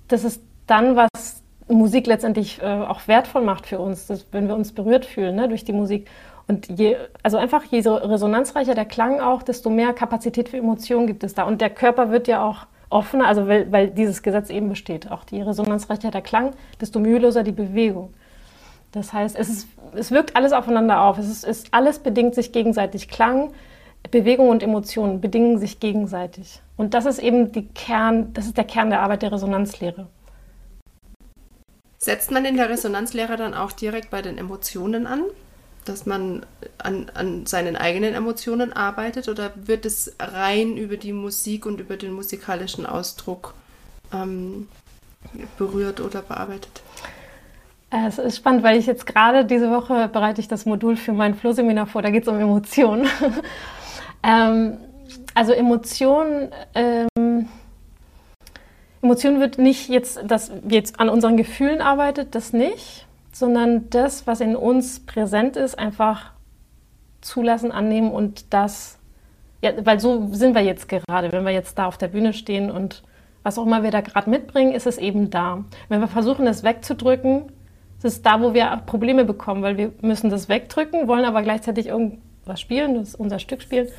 das ist dann, was Musik letztendlich äh, auch wertvoll macht für uns, dass, wenn wir uns berührt fühlen ne, durch die Musik. Und je, also einfach je so resonanzreicher der Klang auch, desto mehr Kapazität für Emotionen gibt es da. Und der Körper wird ja auch offener, also weil, weil dieses Gesetz eben besteht. Auch je resonanzreicher der Klang, desto müheloser die Bewegung. Das heißt, es, ist, es wirkt alles aufeinander auf. Es ist, ist, alles bedingt sich gegenseitig. Klang, Bewegung und Emotionen bedingen sich gegenseitig. Und das ist eben die Kern, das ist der Kern der Arbeit der Resonanzlehre.
Setzt man in der Resonanzlehre dann auch direkt bei den Emotionen an? Dass man an, an seinen eigenen Emotionen arbeitet oder wird es rein über die Musik und über den musikalischen Ausdruck ähm, berührt oder bearbeitet?
Äh, es ist spannend, weil ich jetzt gerade diese Woche bereite ich das Modul für mein Flohseminar vor, da geht es um Emotionen. ähm, also Emotionen, ähm, Emotionen wird nicht jetzt, dass jetzt an unseren Gefühlen arbeitet, das nicht, sondern das, was in uns präsent ist, einfach zulassen, annehmen und das, ja, weil so sind wir jetzt gerade, wenn wir jetzt da auf der Bühne stehen und was auch immer wir da gerade mitbringen, ist es eben da. Wenn wir versuchen, es wegzudrücken, ist es da, wo wir Probleme bekommen, weil wir müssen das wegdrücken, wollen aber gleichzeitig irgendwas spielen, das ist unser Stück spielen.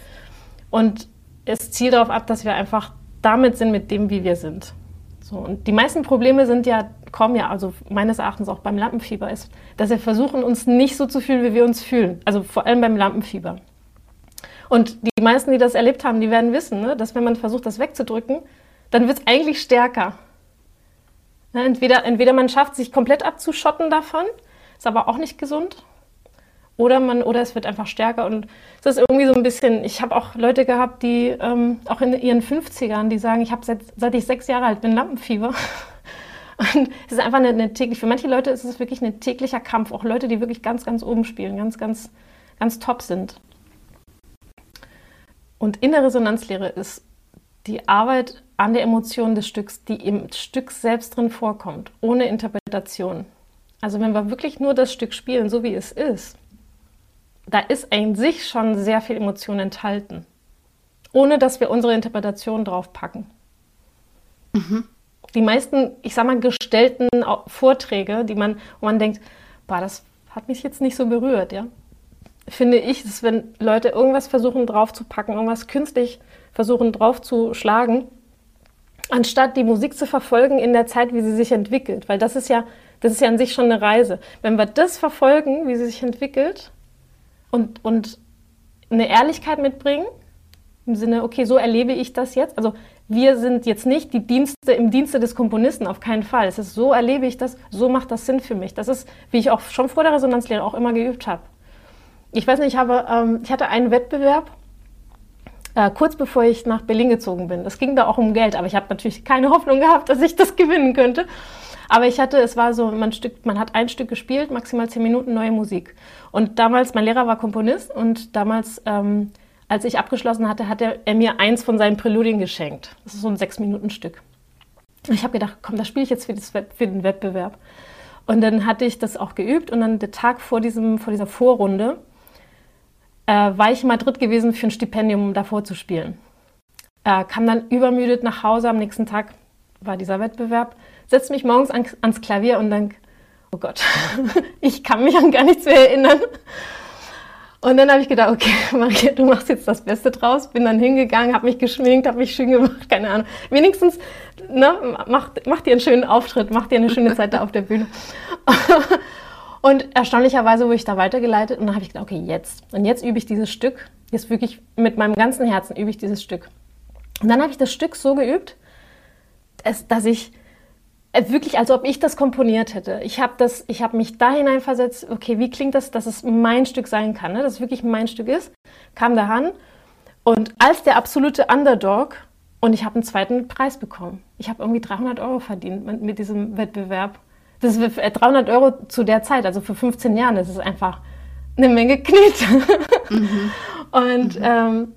Und es zielt darauf ab, dass wir einfach damit sind, mit dem, wie wir sind. So, und die meisten Probleme sind ja, kommen ja, also meines Erachtens auch beim Lampenfieber, ist, dass wir versuchen, uns nicht so zu fühlen, wie wir uns fühlen. Also vor allem beim Lampenfieber. Und die meisten, die das erlebt haben, die werden wissen, ne, dass wenn man versucht, das wegzudrücken, dann wird es eigentlich stärker. Ne, entweder, entweder man schafft, sich komplett abzuschotten davon, ist aber auch nicht gesund. Oder, man, oder es wird einfach stärker. Und es ist irgendwie so ein bisschen, ich habe auch Leute gehabt, die ähm, auch in ihren 50ern, die sagen, ich habe seit, seit ich sechs Jahre alt bin Lampenfieber. Und es ist einfach eine, eine täglich, für manche Leute ist es wirklich ein täglicher Kampf. Auch Leute, die wirklich ganz, ganz oben spielen, ganz, ganz, ganz top sind. Und in der Resonanzlehre ist die Arbeit an der Emotion des Stücks, die im Stück selbst drin vorkommt, ohne Interpretation. Also wenn wir wirklich nur das Stück spielen, so wie es ist, da ist in sich schon sehr viel Emotion enthalten, ohne dass wir unsere Interpretation drauf packen. Mhm. Die meisten, ich sag mal, gestellten Vorträge, die man, wo man denkt, boah, das hat mich jetzt nicht so berührt, ja, finde ich, dass wenn Leute irgendwas versuchen draufzupacken, irgendwas künstlich versuchen draufzuschlagen, anstatt die Musik zu verfolgen in der Zeit, wie sie sich entwickelt. Weil das ist ja, das ist ja an sich schon eine Reise. Wenn wir das verfolgen, wie sie sich entwickelt und, und eine Ehrlichkeit mitbringen, im Sinne, okay, so erlebe ich das jetzt. Also wir sind jetzt nicht die Dienste im Dienste des Komponisten, auf keinen Fall. Es ist so erlebe ich das, so macht das Sinn für mich. Das ist, wie ich auch schon vor der Resonanzlehre auch immer geübt habe. Ich weiß nicht, ich, habe, ähm, ich hatte einen Wettbewerb, äh, kurz bevor ich nach Berlin gezogen bin. Es ging da auch um Geld, aber ich habe natürlich keine Hoffnung gehabt, dass ich das gewinnen könnte. Aber ich hatte, es war so, man, Stück, man hat ein Stück gespielt, maximal zehn Minuten neue Musik. Und damals, mein Lehrer war Komponist und damals, ähm, als ich abgeschlossen hatte, hat er, er, mir eins von seinen Präludien geschenkt. Das ist so ein sechs Minuten Stück. Und ich habe gedacht, komm, das spiele ich jetzt für, das, für den Wettbewerb. Und dann hatte ich das auch geübt und dann der Tag vor, diesem, vor dieser Vorrunde äh, war ich in Madrid gewesen für ein Stipendium, um davor zu spielen. Äh, kam dann übermüdet nach Hause, am nächsten Tag war dieser Wettbewerb, setzte mich morgens an, ans Klavier und dann, oh Gott, ich kann mich an gar nichts mehr erinnern. Und dann habe ich gedacht, okay, Maria, du machst jetzt das Beste draus. Bin dann hingegangen, habe mich geschminkt, habe mich schön gemacht, keine Ahnung. Wenigstens, ne, mach, mach dir einen schönen Auftritt, mach dir eine schöne Zeit da auf der Bühne. Und erstaunlicherweise wurde ich da weitergeleitet und dann habe ich gedacht, okay, jetzt. Und jetzt übe ich dieses Stück. Jetzt wirklich mit meinem ganzen Herzen übe ich dieses Stück. Und dann habe ich das Stück so geübt, dass, ich wirklich, als ob ich das komponiert hätte. Ich habe das, mich da hineinversetzt, okay, wie klingt das, dass es mein Stück sein kann, ne? dass es wirklich mein Stück ist, kam da ran und als der absolute Underdog und ich habe einen zweiten Preis bekommen. Ich habe irgendwie 300 Euro verdient mit, mit diesem Wettbewerb. Das ist 300 Euro zu der Zeit, also für 15 Jahren, das ist einfach eine Menge Knete. Mhm. Und mhm. Ähm,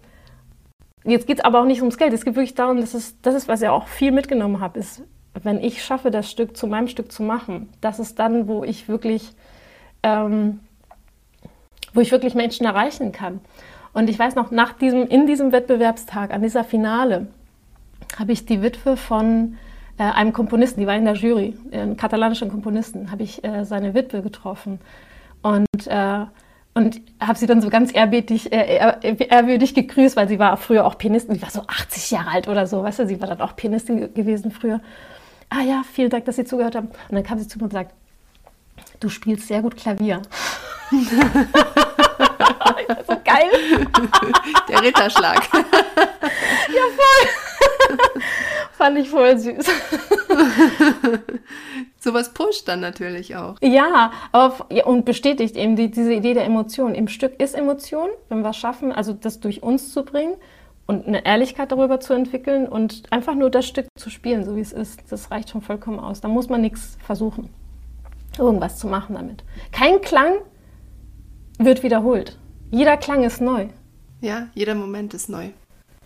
jetzt geht es aber auch nicht ums Geld. Es geht wirklich darum, dass es, das ist, was ich auch viel mitgenommen habe, ist, wenn ich schaffe, das Stück zu meinem Stück zu machen, das ist dann, wo ich wirklich, ähm, wo ich wirklich Menschen erreichen kann. Und ich weiß noch, nach diesem, in diesem Wettbewerbstag, an dieser Finale, habe ich die Witwe von äh, einem Komponisten, die war in der Jury, einen katalanischen Komponisten, habe ich äh, seine Witwe getroffen und, äh, und habe sie dann so ganz ehrwürdig, äh, ehrwürdig gegrüßt, weil sie war früher auch Pianistin, sie war so 80 Jahre alt oder so, weißt du, sie war dann auch Pianistin gewesen früher. Ah ja, vielen Dank, dass Sie zugehört haben. Und dann kam sie zu mir und sagt, Du spielst sehr gut Klavier. so geil.
Der Ritterschlag.
ja, voll. Fand ich voll süß.
Sowas pusht dann natürlich auch.
Ja, aber, ja, und bestätigt eben die, diese Idee der Emotion. Im Stück ist Emotion, wenn wir es schaffen, also das durch uns zu bringen und eine Ehrlichkeit darüber zu entwickeln und einfach nur das Stück zu spielen, so wie es ist. Das reicht schon vollkommen aus. Da muss man nichts versuchen, irgendwas zu machen damit. Kein Klang wird wiederholt. Jeder Klang ist neu.
Ja, jeder Moment ist neu.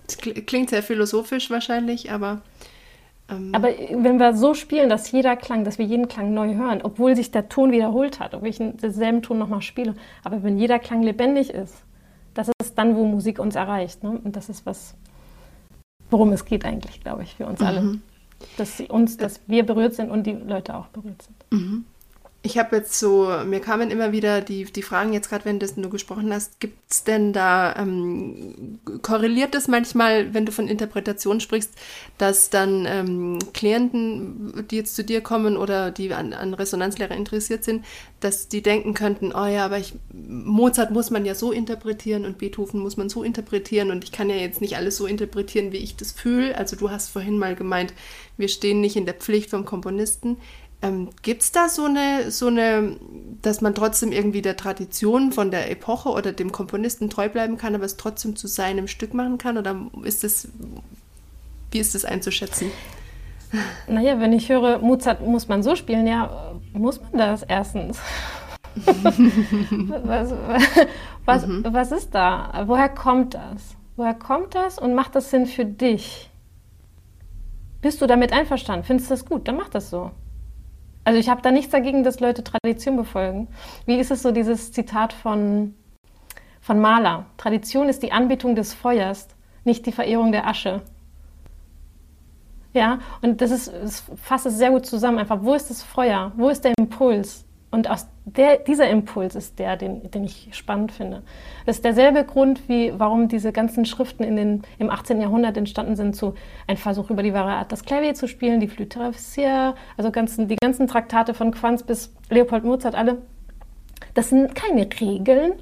Das klingt sehr philosophisch wahrscheinlich, aber.
Ähm aber wenn wir so spielen, dass jeder Klang, dass wir jeden Klang neu hören, obwohl sich der Ton wiederholt hat, obwohl ich denselben Ton nochmal spiele, aber wenn jeder Klang lebendig ist, das ist dann, wo Musik uns erreicht. Ne? Und das ist was, worum es geht eigentlich, glaube ich, für uns mhm. alle. Dass sie uns, dass wir berührt sind und die Leute auch berührt sind.
Mhm. Ich habe jetzt so, mir kamen immer wieder die, die Fragen, jetzt gerade, wenn du gesprochen hast, gibt es denn da, ähm, korreliert das manchmal, wenn du von Interpretation sprichst, dass dann ähm, Klienten, die jetzt zu dir kommen oder die an, an Resonanzlehre interessiert sind, dass die denken könnten, oh ja, aber ich, Mozart muss man ja so interpretieren und Beethoven muss man so interpretieren und ich kann ja jetzt nicht alles so interpretieren, wie ich das fühle. Also du hast vorhin mal gemeint, wir stehen nicht in der Pflicht vom Komponisten. Ähm, Gibt es da so eine, so eine, dass man trotzdem irgendwie der Tradition von der Epoche oder dem Komponisten treu bleiben kann, aber es trotzdem zu seinem Stück machen kann? Oder ist es, wie ist das einzuschätzen?
Naja, wenn ich höre, Mozart muss man so spielen, ja, muss man das erstens. was, was, mhm. was ist da? Woher kommt das? Woher kommt das und macht das Sinn für dich? Bist du damit einverstanden? Findest du das gut? Dann mach das so. Also ich habe da nichts dagegen, dass Leute Tradition befolgen. Wie ist es so dieses Zitat von, von Mahler? Tradition ist die Anbetung des Feuers, nicht die Verehrung der Asche. Ja, und das, ist, das fasst es sehr gut zusammen. Einfach, wo ist das Feuer? Wo ist der Impuls? Und aus der, dieser Impuls ist der, den, den ich spannend finde. Das ist derselbe Grund, wie warum diese ganzen Schriften in den, im 18. Jahrhundert entstanden sind, zu ein Versuch über die wahre Art, das Klavier zu spielen, die Flûte traversière, also ganzen, die ganzen Traktate von Quanz bis Leopold Mozart, alle. Das sind keine Regeln,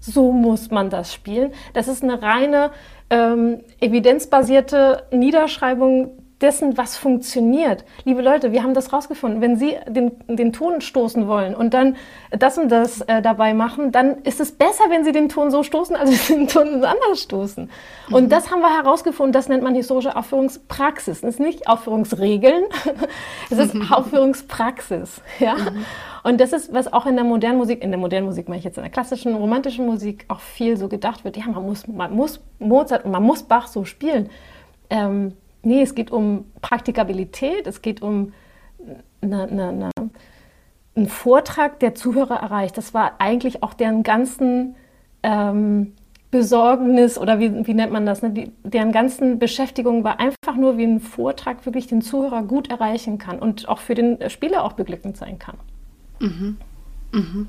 so muss man das spielen. Das ist eine reine ähm, evidenzbasierte Niederschreibung dessen, was funktioniert. Liebe Leute, wir haben das rausgefunden. Wenn Sie den, den Ton stoßen wollen und dann das und das äh, dabei machen, dann ist es besser, wenn Sie den Ton so stoßen, als wenn Sie den Ton anders stoßen. Mhm. Und das haben wir herausgefunden. Das nennt man historische Aufführungspraxis. Das ist nicht Aufführungsregeln, es ist mhm. Aufführungspraxis. Ja? Mhm. Und das ist, was auch in der modernen Musik, in der modernen Musik meine ich jetzt in der klassischen romantischen Musik auch viel so gedacht wird. Ja, man muss, man muss Mozart und man muss Bach so spielen. Ähm, Nee, es geht um Praktikabilität, es geht um eine, eine, eine, einen Vortrag, der Zuhörer erreicht. Das war eigentlich auch deren ganzen ähm, Besorgnis oder wie, wie, nennt man das? Ne? Die, deren ganzen Beschäftigung war einfach nur, wie ein Vortrag wirklich den Zuhörer gut erreichen kann und auch für den Spieler auch beglückend sein kann.
Mhm. Mhm.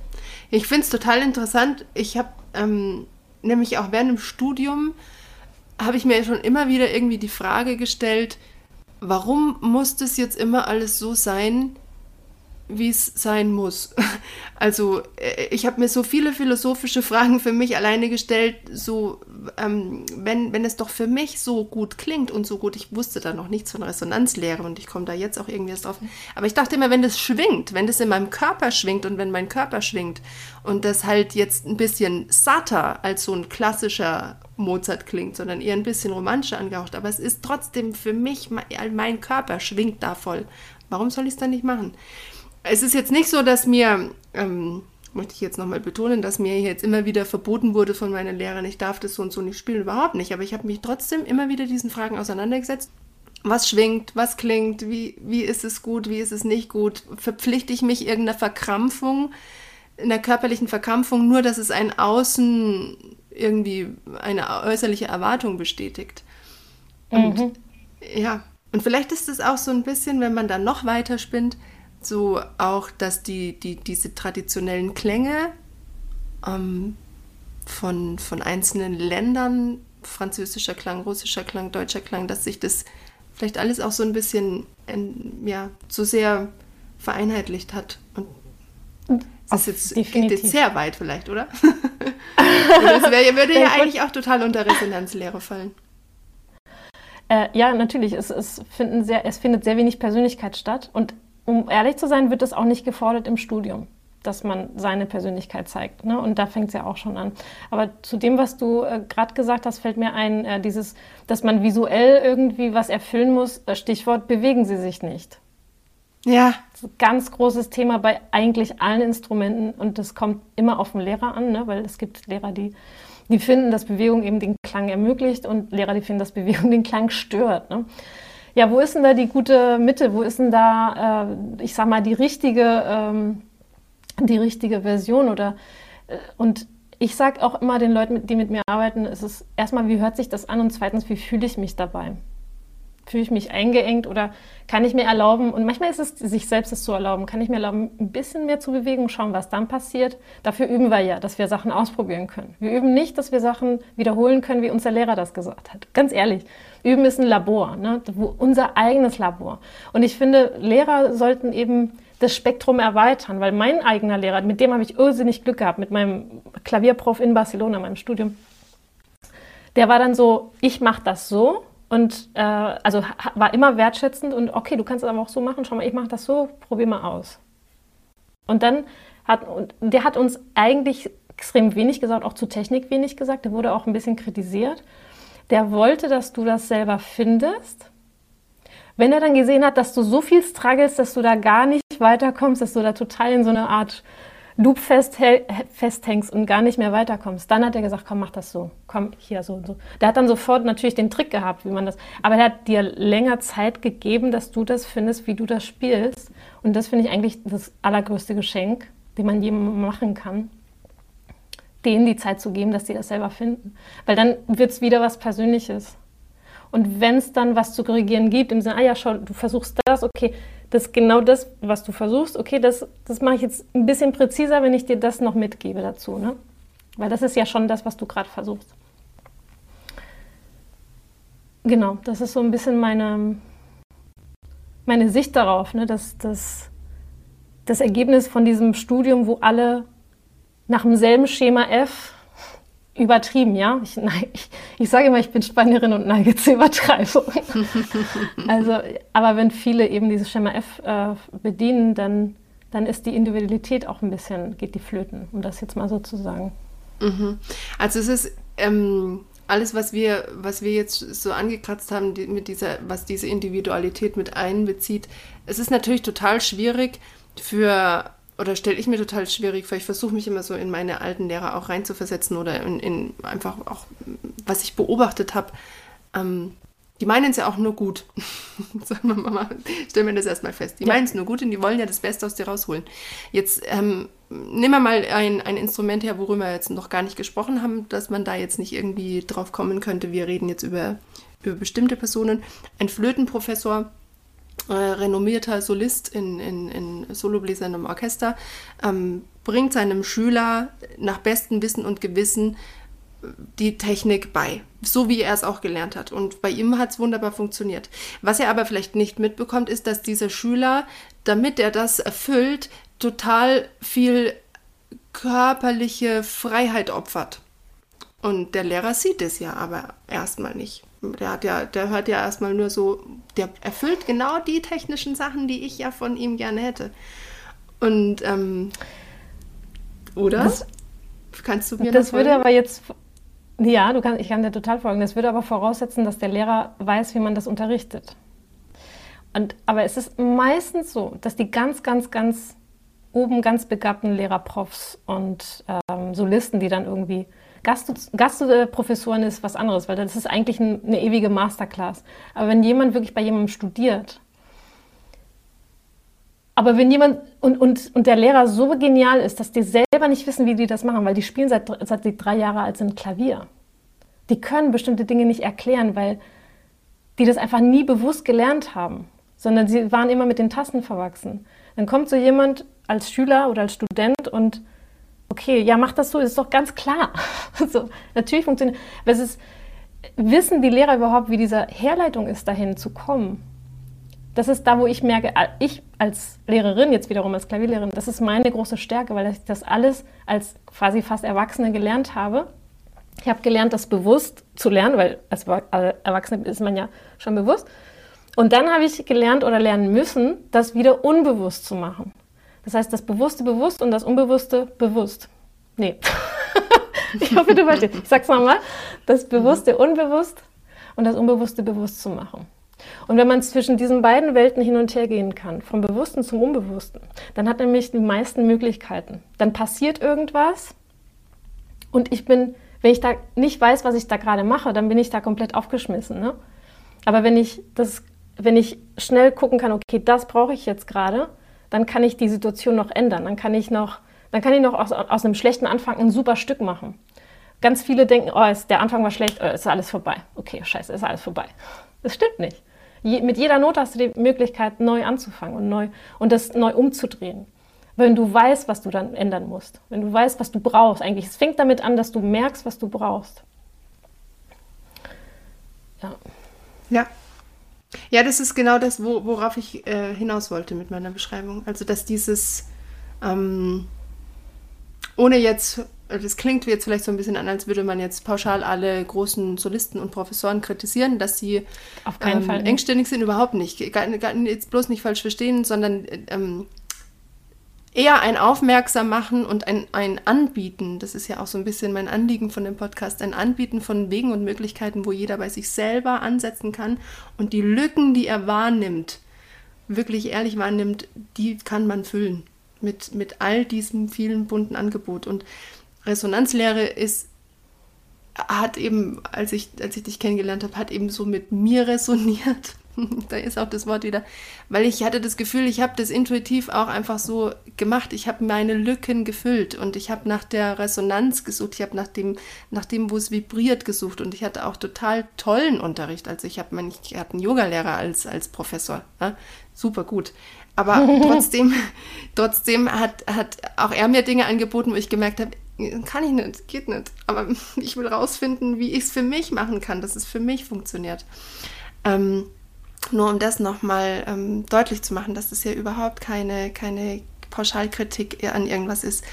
Ich finde es total interessant. Ich habe ähm, nämlich auch während dem Studium habe ich mir schon immer wieder irgendwie die Frage gestellt, warum muss das jetzt immer alles so sein, wie es sein muss. Also äh, ich habe mir so viele philosophische Fragen für mich alleine gestellt, so ähm, wenn, wenn es doch für mich so gut klingt und so gut, ich wusste da noch nichts von Resonanzlehre und ich komme da jetzt auch irgendwie drauf, aber ich dachte immer, wenn das schwingt, wenn das in meinem Körper schwingt und wenn mein Körper schwingt und das halt jetzt ein bisschen satter als so ein klassischer Mozart klingt, sondern eher ein bisschen romantischer angehaucht, aber es ist trotzdem für mich, mein Körper schwingt da voll. Warum soll ich es dann nicht machen? Es ist jetzt nicht so, dass mir, ähm, möchte ich jetzt nochmal betonen, dass mir jetzt immer wieder verboten wurde von meinen Lehrern, ich darf das so und so nicht spielen, überhaupt nicht. Aber ich habe mich trotzdem immer wieder diesen Fragen auseinandergesetzt. Was schwingt, was klingt, wie, wie ist es gut, wie ist es nicht gut? Verpflichte ich mich irgendeiner Verkrampfung, einer körperlichen Verkrampfung, nur dass es ein Außen irgendwie eine äußerliche Erwartung bestätigt? Und mhm. ja, und vielleicht ist es auch so ein bisschen, wenn man dann noch weiter spinnt, so auch, dass die, die, diese traditionellen Klänge ähm, von, von einzelnen Ländern, französischer Klang, russischer Klang, deutscher Klang, dass sich das vielleicht alles auch so ein bisschen ja, zu sehr vereinheitlicht hat. Und Das jetzt, geht jetzt sehr weit vielleicht, oder? das wär, würde ja eigentlich auch total unter Resonanzlehre fallen.
Äh, ja, natürlich. Es, es, finden sehr, es findet sehr wenig Persönlichkeit statt. Und um ehrlich zu sein, wird es auch nicht gefordert im Studium, dass man seine Persönlichkeit zeigt. Ne? Und da fängt es ja auch schon an. Aber zu dem, was du äh, gerade gesagt hast, fällt mir ein, äh, dieses, dass man visuell irgendwie was erfüllen muss. Äh, Stichwort, bewegen Sie sich nicht. Ja. Das ist ein ganz großes Thema bei eigentlich allen Instrumenten und das kommt immer auf den Lehrer an, ne? weil es gibt Lehrer, die, die finden, dass Bewegung eben den Klang ermöglicht und Lehrer, die finden, dass Bewegung den Klang stört. Ne? Ja, wo ist denn da die gute Mitte? Wo ist denn da, äh, ich sag mal, die richtige, ähm, die richtige Version? Oder, äh, und ich sage auch immer den Leuten, die mit mir arbeiten, es ist erstmal, wie hört sich das an und zweitens, wie fühle ich mich dabei? Fühle ich mich eingeengt oder kann ich mir erlauben, und manchmal ist es sich selbst das zu erlauben, kann ich mir erlauben, ein bisschen mehr zu bewegen, schauen, was dann passiert. Dafür üben wir ja, dass wir Sachen ausprobieren können. Wir üben nicht, dass wir Sachen wiederholen können, wie unser Lehrer das gesagt hat. Ganz ehrlich, üben ist ein Labor, ne? unser eigenes Labor. Und ich finde, Lehrer sollten eben das Spektrum erweitern, weil mein eigener Lehrer, mit dem habe ich irrsinnig Glück gehabt, mit meinem Klavierprof in Barcelona, meinem Studium, der war dann so, ich mache das so und äh, also war immer wertschätzend und okay, du kannst es aber auch so machen, schau mal, ich mache das so, probier mal aus. Und dann hat, und der hat uns eigentlich extrem wenig gesagt, auch zu Technik wenig gesagt, der wurde auch ein bisschen kritisiert. Der wollte, dass du das selber findest. Wenn er dann gesehen hat, dass du so viel struggles, dass du da gar nicht weiterkommst, dass du da total in so eine Art Loop festhängst und gar nicht mehr weiterkommst. Dann hat er gesagt, komm, mach das so. Komm, hier so und so. Der hat dann sofort natürlich den Trick gehabt, wie man das. Aber er hat dir länger Zeit gegeben, dass du das findest, wie du das spielst. Und das finde ich eigentlich das allergrößte Geschenk, den man jemandem machen kann. Denen die Zeit zu geben, dass sie das selber finden. Weil dann wird es wieder was Persönliches. Und wenn es dann was zu korrigieren gibt, im Sinne, ah ja, schau, du versuchst das, okay, das ist genau das, was du versuchst. Okay, das, das mache ich jetzt ein bisschen präziser, wenn ich dir das noch mitgebe dazu. Ne? Weil das ist ja schon das, was du gerade versuchst. Genau, das ist so ein bisschen meine, meine Sicht darauf, ne? dass das, das Ergebnis von diesem Studium, wo alle nach demselben Schema F übertrieben, ja. Ich, ich, ich sage immer, ich bin Spanierin und neige zur Übertreibung. also, aber wenn viele eben dieses Schema F äh, bedienen, dann, dann ist die Individualität auch ein bisschen, geht die flöten, um das jetzt mal so zu sagen.
Mhm. Also es ist ähm, alles, was wir, was wir jetzt so angekratzt haben, die, mit dieser, was diese Individualität mit einbezieht, es ist natürlich total schwierig für oder stelle ich mir total schwierig vor. Ich versuche mich immer so in meine alten Lehrer auch reinzuversetzen oder in, in einfach auch, was ich beobachtet habe. Ähm, die meinen es ja auch nur gut. Sagen wir mal, stellen wir das erstmal fest. Die ja. meinen es nur gut und die wollen ja das Beste aus dir rausholen. Jetzt ähm, nehmen wir mal ein, ein Instrument her, worüber wir jetzt noch gar nicht gesprochen haben, dass man da jetzt nicht irgendwie drauf kommen könnte. Wir reden jetzt über, über bestimmte Personen. Ein Flötenprofessor äh, renommierter Solist in, in, in Solobläsern im Orchester, ähm, bringt seinem Schüler nach bestem Wissen und Gewissen äh, die Technik bei, so wie er es auch gelernt hat. Und bei ihm hat es wunderbar funktioniert. Was er aber vielleicht nicht mitbekommt, ist, dass dieser Schüler, damit er das erfüllt, total viel körperliche Freiheit opfert. Und der Lehrer sieht es ja aber erstmal nicht der hat ja, der hört ja erstmal nur so, der erfüllt genau die technischen Sachen, die ich ja von ihm gerne hätte. Und ähm, oder? Das,
Kannst du mir das würde aber jetzt ja, du kannst, ich kann dir total folgen. Das würde aber voraussetzen, dass der Lehrer weiß, wie man das unterrichtet. Und, aber es ist meistens so, dass die ganz, ganz, ganz oben ganz begabten Lehrerprofs und ähm, Solisten, die dann irgendwie Gastprofessoren ist was anderes, weil das ist eigentlich eine ewige Masterclass. Aber wenn jemand wirklich bei jemandem studiert, aber wenn jemand und, und, und der Lehrer so genial ist, dass die selber nicht wissen, wie die das machen, weil die spielen seit, seit die drei Jahre alt sind Klavier. Die können bestimmte Dinge nicht erklären, weil die das einfach nie bewusst gelernt haben, sondern sie waren immer mit den Tasten verwachsen. Dann kommt so jemand als Schüler oder als Student und okay, ja, mach das so, ist doch ganz klar. so, natürlich funktioniert. Aber ist, wissen die Lehrer überhaupt, wie diese Herleitung ist, dahin zu kommen? das ist da, wo ich merke, ich als Lehrerin, jetzt wiederum als Klavierlehrerin, das ist meine große Stärke, weil ich das alles als quasi fast Erwachsene gelernt habe. Ich habe gelernt, das bewusst zu lernen, weil als Erwachsene ist man ja schon bewusst. Und dann habe ich gelernt oder lernen müssen, das wieder unbewusst zu machen. Das heißt, das Bewusste bewusst und das Unbewusste bewusst. Nee. ich hoffe, du verstehst. Ich sag's nochmal. Das Bewusste unbewusst und das Unbewusste bewusst zu machen. Und wenn man zwischen diesen beiden Welten hin und her gehen kann, vom Bewussten zum Unbewussten, dann hat nämlich die meisten Möglichkeiten. Dann passiert irgendwas und ich bin, wenn ich da nicht weiß, was ich da gerade mache, dann bin ich da komplett aufgeschmissen. Ne? Aber wenn ich das, wenn ich schnell gucken kann, okay, das brauche ich jetzt gerade, dann kann ich die Situation noch ändern. Dann kann ich noch, dann kann ich noch aus, aus einem schlechten Anfang ein super Stück machen. Ganz viele denken, oh, ist, der Anfang war schlecht, oh, ist alles vorbei. Okay, scheiße, ist alles vorbei. Das stimmt nicht. Je, mit jeder Note hast du die Möglichkeit, neu anzufangen und, neu, und das neu umzudrehen. Wenn du weißt, was du dann ändern musst. Wenn du weißt, was du brauchst. Eigentlich, es fängt damit an, dass du merkst, was du brauchst.
Ja. Ja. Ja, das ist genau das, wo, worauf ich äh, hinaus wollte mit meiner Beschreibung. Also, dass dieses, ähm, ohne jetzt das klingt jetzt vielleicht so ein bisschen an, als würde man jetzt pauschal alle großen Solisten und Professoren kritisieren, dass sie
Auf keinen
ähm,
Fall
engständig sind, überhaupt nicht. Gar, gar, jetzt bloß nicht falsch verstehen, sondern ähm, eher ein Aufmerksam machen und ein, ein Anbieten. Das ist ja auch so ein bisschen mein Anliegen von dem Podcast. Ein Anbieten von Wegen und Möglichkeiten, wo jeder bei sich selber ansetzen kann und die Lücken, die er wahrnimmt, wirklich ehrlich wahrnimmt, die kann man füllen mit, mit all diesem vielen bunten Angebot. Und Resonanzlehre ist, hat eben, als ich, als ich dich kennengelernt habe, hat eben so mit mir resoniert. da ist auch das Wort wieder, weil ich hatte das Gefühl, ich habe das intuitiv auch einfach so gemacht. Ich habe meine Lücken gefüllt und ich habe nach der Resonanz gesucht. Ich habe nach dem, nach dem, wo es vibriert, gesucht und ich hatte auch total tollen Unterricht. Also ich habe, ich hatte einen Yogalehrer als als Professor, ja? super gut. Aber trotzdem, trotzdem hat, hat auch er mir Dinge angeboten, wo ich gemerkt habe, kann ich nicht, geht nicht. Aber ich will rausfinden, wie ich es für mich machen kann, dass es für mich funktioniert. Ähm, nur um das nochmal ähm, deutlich zu machen, dass das ja überhaupt keine, keine Pauschalkritik an irgendwas ist.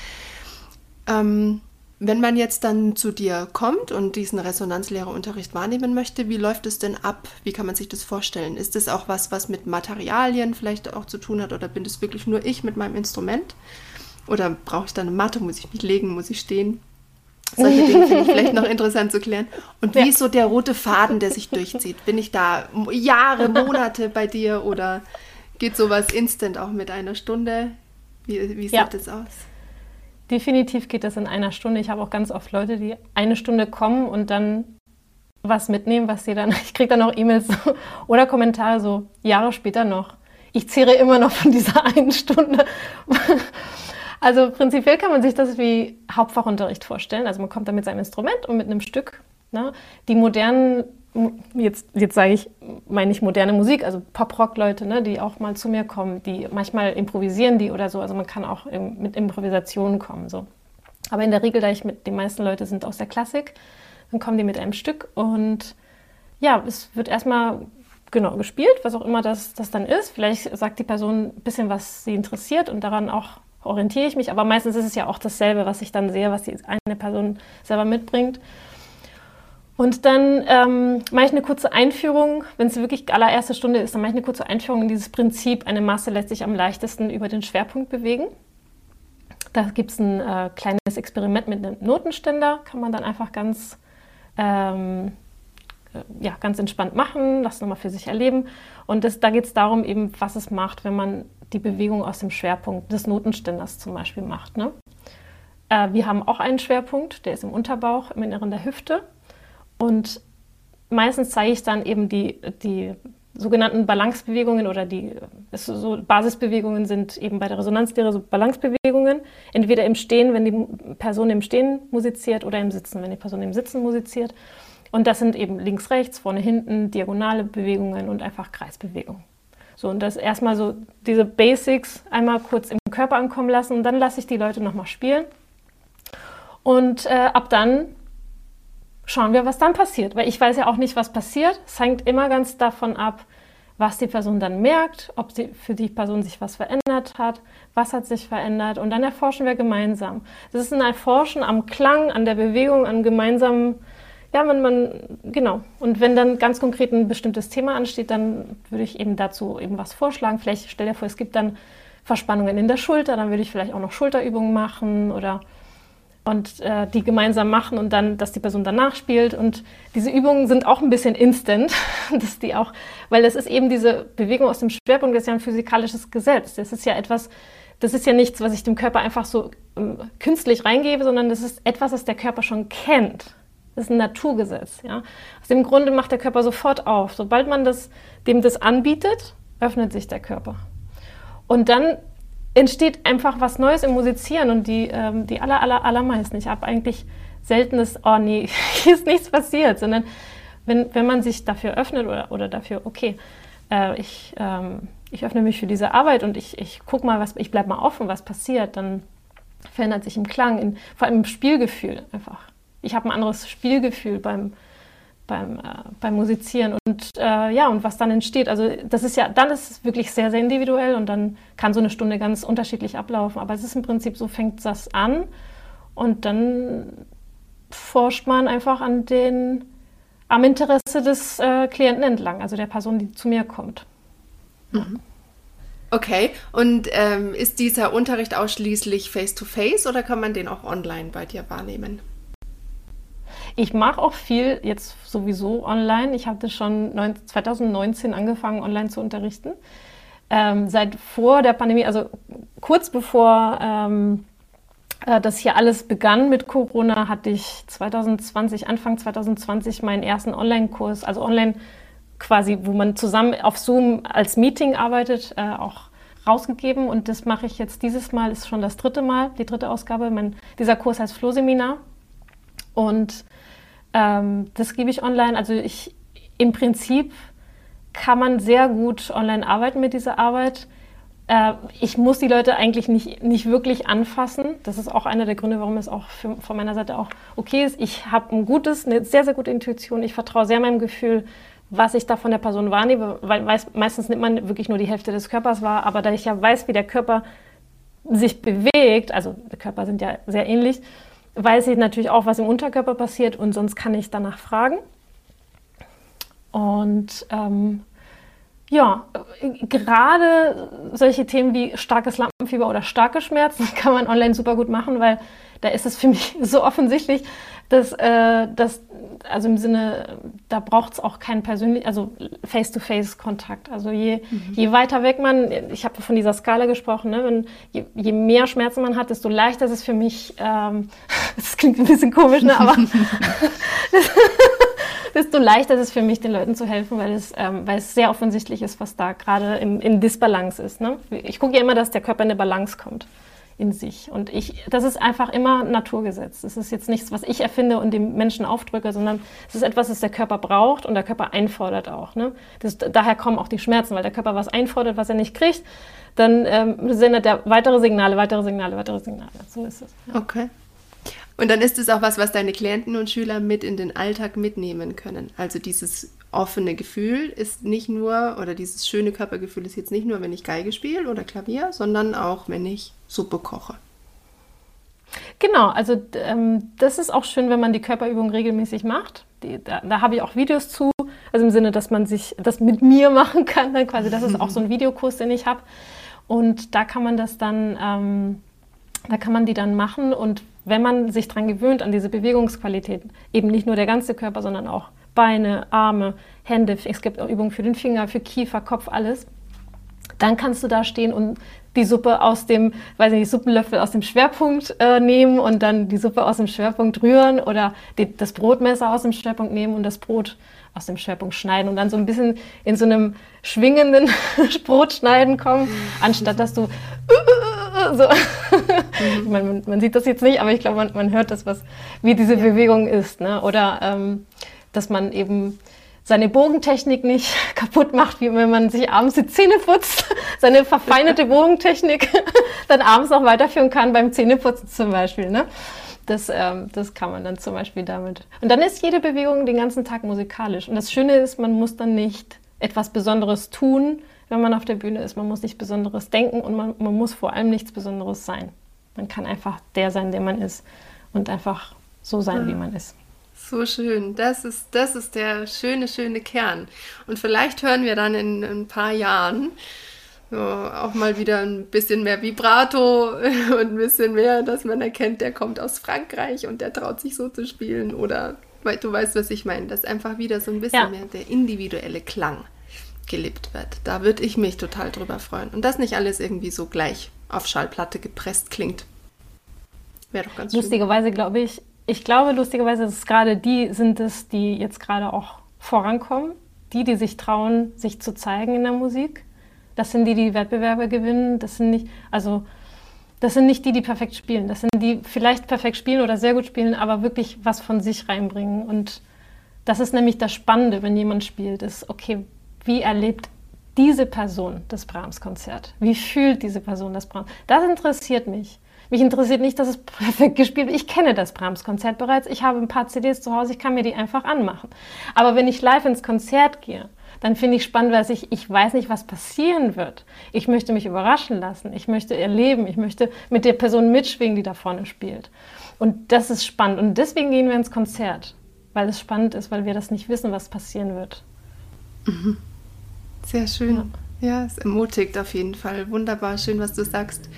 Ähm, wenn man jetzt dann zu dir kommt und diesen Resonanzlehrerunterricht wahrnehmen möchte, wie läuft es denn ab? Wie kann man sich das vorstellen? Ist das auch was, was mit Materialien vielleicht auch zu tun hat oder bin das wirklich nur ich mit meinem Instrument? Oder brauche ich da eine Matte? Muss ich mich legen? Muss ich stehen? Solche Dinge finde ich vielleicht noch interessant zu klären. Und wie ja. ist so der rote Faden, der sich durchzieht? Bin ich da Jahre, Monate bei dir oder geht sowas instant auch mit einer Stunde? Wie, wie sieht ja. das aus?
Definitiv geht das in einer Stunde. Ich habe auch ganz oft Leute, die eine Stunde kommen und dann was mitnehmen, was sie dann, ich kriege dann auch E-Mails oder Kommentare so Jahre später noch. Ich zehre immer noch von dieser einen Stunde. Also prinzipiell kann man sich das wie Hauptfachunterricht vorstellen. Also man kommt da mit seinem Instrument und mit einem Stück. Ne? Die modernen, jetzt, jetzt sage ich, meine ich moderne Musik, also Pop-Rock-Leute, ne, die auch mal zu mir kommen, die manchmal improvisieren die oder so. Also man kann auch mit Improvisationen kommen. So. Aber in der Regel, da ich mit den meisten Leute sind aus der Klassik, dann kommen die mit einem Stück und ja, es wird erstmal genau gespielt, was auch immer das, das dann ist. Vielleicht sagt die Person ein bisschen, was sie interessiert und daran auch orientiere ich mich. Aber meistens ist es ja auch dasselbe, was ich dann sehe, was die eine Person selber mitbringt. Und dann ähm, mache ich eine kurze Einführung, wenn es wirklich allererste Stunde ist, dann mache ich eine kurze Einführung in dieses Prinzip. Eine Masse lässt sich am leichtesten über den Schwerpunkt bewegen. Da gibt es ein äh, kleines Experiment mit einem Notenständer, kann man dann einfach ganz, ähm, äh, ja, ganz entspannt machen, das nochmal für sich erleben. Und das, da geht es darum, eben, was es macht, wenn man die Bewegung aus dem Schwerpunkt des Notenständers zum Beispiel macht. Ne? Äh, wir haben auch einen Schwerpunkt, der ist im Unterbauch, im Inneren der Hüfte. Und meistens zeige ich dann eben die, die sogenannten Balancebewegungen oder die so Basisbewegungen sind eben bei der Resonanzlehre so Balancebewegungen. Entweder im Stehen, wenn die Person im Stehen musiziert, oder im Sitzen, wenn die Person im Sitzen musiziert. Und das sind eben links, rechts, vorne, hinten, diagonale Bewegungen und einfach Kreisbewegungen. So, und das erstmal so diese Basics einmal kurz im Körper ankommen lassen und dann lasse ich die Leute nochmal spielen. Und äh, ab dann schauen wir, was dann passiert. Weil ich weiß ja auch nicht, was passiert. Es hängt immer ganz davon ab, was die Person dann merkt, ob sie für die Person sich was verändert hat, was hat sich verändert und dann erforschen wir gemeinsam. Das ist ein Erforschen am Klang, an der Bewegung, an gemeinsamen, ja, wenn man, genau. Und wenn dann ganz konkret ein bestimmtes Thema ansteht, dann würde ich eben dazu eben was vorschlagen. Vielleicht stell dir vor, es gibt dann Verspannungen in der Schulter, dann würde ich vielleicht auch noch Schulterübungen machen oder und äh, die gemeinsam machen und dann, dass die Person danach spielt. Und diese Übungen sind auch ein bisschen instant, dass die auch, weil das ist eben diese Bewegung aus dem Schwerpunkt, das ist ja ein physikalisches Gesetz. Das ist ja etwas, das ist ja nichts, was ich dem Körper einfach so ähm, künstlich reingebe, sondern das ist etwas, was der Körper schon kennt. Das ist ein Naturgesetz. Ja? Aus dem Grunde macht der Körper sofort auf. Sobald man das, dem das anbietet, öffnet sich der Körper. Und dann entsteht einfach was Neues im Musizieren und die, ähm, die aller, aller, allermeisten. Ich habe eigentlich seltenes, oh nee, hier ist nichts passiert, sondern wenn, wenn man sich dafür öffnet oder, oder dafür, okay, äh, ich, ähm, ich öffne mich für diese Arbeit und ich, ich gucke mal, was, ich bleibe mal offen, was passiert, dann verändert sich im Klang, in, vor allem im Spielgefühl einfach. Ich habe ein anderes Spielgefühl beim, beim, äh, beim Musizieren und äh, ja, und was dann entsteht. Also das ist ja, dann ist es wirklich sehr, sehr individuell und dann kann so eine Stunde ganz unterschiedlich ablaufen. Aber es ist im Prinzip so, fängt das an und dann forscht man einfach an den, am Interesse des äh, Klienten entlang, also der Person, die zu mir kommt.
Mhm. Okay, und ähm, ist dieser Unterricht ausschließlich face-to-face -face oder kann man den auch online bei dir wahrnehmen?
Ich mache auch viel jetzt sowieso online. Ich hatte schon 2019 angefangen, online zu unterrichten. Ähm, seit vor der Pandemie, also kurz bevor ähm, äh, das hier alles begann mit Corona, hatte ich 2020, Anfang 2020 meinen ersten Online-Kurs, also online quasi, wo man zusammen auf Zoom als Meeting arbeitet, äh, auch rausgegeben. Und das mache ich jetzt dieses Mal, ist schon das dritte Mal, die dritte Ausgabe. Mein, dieser Kurs heißt Flohseminar. Und ähm, das gebe ich online. Also ich im Prinzip kann man sehr gut online arbeiten mit dieser Arbeit. Äh, ich muss die Leute eigentlich nicht, nicht wirklich anfassen. Das ist auch einer der Gründe, warum es auch für, von meiner Seite auch okay ist. Ich habe ein gutes, eine sehr, sehr gute Intuition. Ich vertraue sehr meinem Gefühl, was ich da von der Person wahrnehme, weil weiß, meistens nimmt man wirklich nur die Hälfte des Körpers wahr. Aber da ich ja weiß, wie der Körper sich bewegt, also die Körper sind ja sehr ähnlich, weiß ich natürlich auch, was im Unterkörper passiert und sonst kann ich danach fragen. Und ähm, ja, gerade solche Themen wie starkes Lampenfieber oder starke Schmerzen kann man online super gut machen, weil da ist es für mich so offensichtlich, dass, äh, dass also im Sinne, da braucht es auch keinen persönlichen, also Face-to-Face-Kontakt. Also je, mhm. je weiter weg man, ich habe von dieser Skala gesprochen, ne, wenn, je, je, mehr Schmerzen man hat, desto leichter ist es für mich, ähm, das klingt ein bisschen komisch, ne, aber desto leichter ist es für mich, den Leuten zu helfen, weil es, ähm, weil es sehr offensichtlich ist, was da gerade in Disbalance ist. Ne? Ich gucke ja immer, dass der Körper in eine Balance kommt in sich. Und ich, das ist einfach immer Naturgesetz. Das ist jetzt nichts, was ich erfinde und dem Menschen aufdrücke, sondern es ist etwas, das der Körper braucht und der Körper einfordert auch. Ne? Das, daher kommen auch die Schmerzen, weil der Körper was einfordert, was er nicht kriegt, dann ähm, sendet er weitere Signale, weitere Signale, weitere Signale. So ist es.
Ja. Okay. Und dann ist es auch was, was deine Klienten und Schüler mit in den Alltag mitnehmen können. Also dieses offene Gefühl ist nicht nur, oder dieses schöne Körpergefühl ist jetzt nicht nur, wenn ich Geige spiele oder Klavier, sondern auch, wenn ich Suppe koche.
Genau, also ähm, das ist auch schön, wenn man die Körperübung regelmäßig macht. Die, da, da habe ich auch Videos zu, also im Sinne, dass man sich das mit mir machen kann, dann quasi. Das ist auch so ein Videokurs, den ich habe. Und da kann man das dann, ähm, da kann man die dann machen. Und wenn man sich daran gewöhnt, an diese Bewegungsqualität, eben nicht nur der ganze Körper, sondern auch Beine, Arme, Hände, es gibt auch Übungen für den Finger, für Kiefer, Kopf, alles. Dann kannst du da stehen und die Suppe aus dem, weiß nicht, Suppenlöffel aus dem Schwerpunkt äh, nehmen und dann die Suppe aus dem Schwerpunkt rühren oder die, das Brotmesser aus dem Schwerpunkt nehmen und das Brot aus dem Schwerpunkt schneiden und dann so ein bisschen in so einem schwingenden Brotschneiden kommen, anstatt dass du so. Mhm. man, man, sieht das jetzt nicht, aber ich glaube, man, man hört das, was, wie diese ja. Bewegung ist. Ne? Oder ähm, dass man eben seine Bogentechnik nicht kaputt macht, wie wenn man sich abends die Zähne putzt, seine verfeinerte Bogentechnik dann abends noch weiterführen kann beim Zähneputzen zum Beispiel. Ne? Das, ähm, das kann man dann zum Beispiel damit. Und dann ist jede Bewegung den ganzen Tag musikalisch. Und das Schöne ist, man muss dann nicht etwas Besonderes tun, wenn man auf der Bühne ist. Man muss nichts Besonderes denken und man, man muss vor allem nichts Besonderes sein. Man kann einfach der sein, der man ist und einfach so sein, wie man ist.
So schön. Das ist, das ist der schöne, schöne Kern. Und vielleicht hören wir dann in, in ein paar Jahren so, auch mal wieder ein bisschen mehr Vibrato und ein bisschen mehr, dass man erkennt, der kommt aus Frankreich und der traut sich so zu spielen. Oder weil du weißt, was ich meine, dass einfach wieder so ein bisschen ja. mehr der individuelle Klang gelebt wird. Da würde ich mich total drüber freuen. Und dass nicht alles irgendwie so gleich auf Schallplatte gepresst klingt.
Wäre doch ganz Lustigerweise glaube ich, ich glaube lustigerweise, dass es gerade die sind es, die jetzt gerade auch vorankommen. Die, die sich trauen, sich zu zeigen in der Musik. Das sind die, die Wettbewerbe gewinnen. Das sind nicht, also das sind nicht die, die perfekt spielen. Das sind die vielleicht perfekt spielen oder sehr gut spielen, aber wirklich was von sich reinbringen. Und das ist nämlich das Spannende, wenn jemand spielt, ist, okay, wie erlebt diese Person das Brahms-Konzert? Wie fühlt diese Person das Brahms? Das interessiert mich. Mich interessiert nicht, dass es perfekt gespielt wird. Ich kenne das Brahms-Konzert bereits. Ich habe ein paar CDs zu Hause. Ich kann mir die einfach anmachen. Aber wenn ich live ins Konzert gehe, dann finde ich spannend, weil ich, ich weiß nicht, was passieren wird. Ich möchte mich überraschen lassen. Ich möchte erleben. Ich möchte mit der Person mitschwingen, die da vorne spielt. Und das ist spannend. Und deswegen gehen wir ins Konzert, weil es spannend ist, weil wir das nicht wissen, was passieren wird.
Mhm. Sehr schön. Ja. ja, es ermutigt auf jeden Fall. Wunderbar, schön, was du sagst.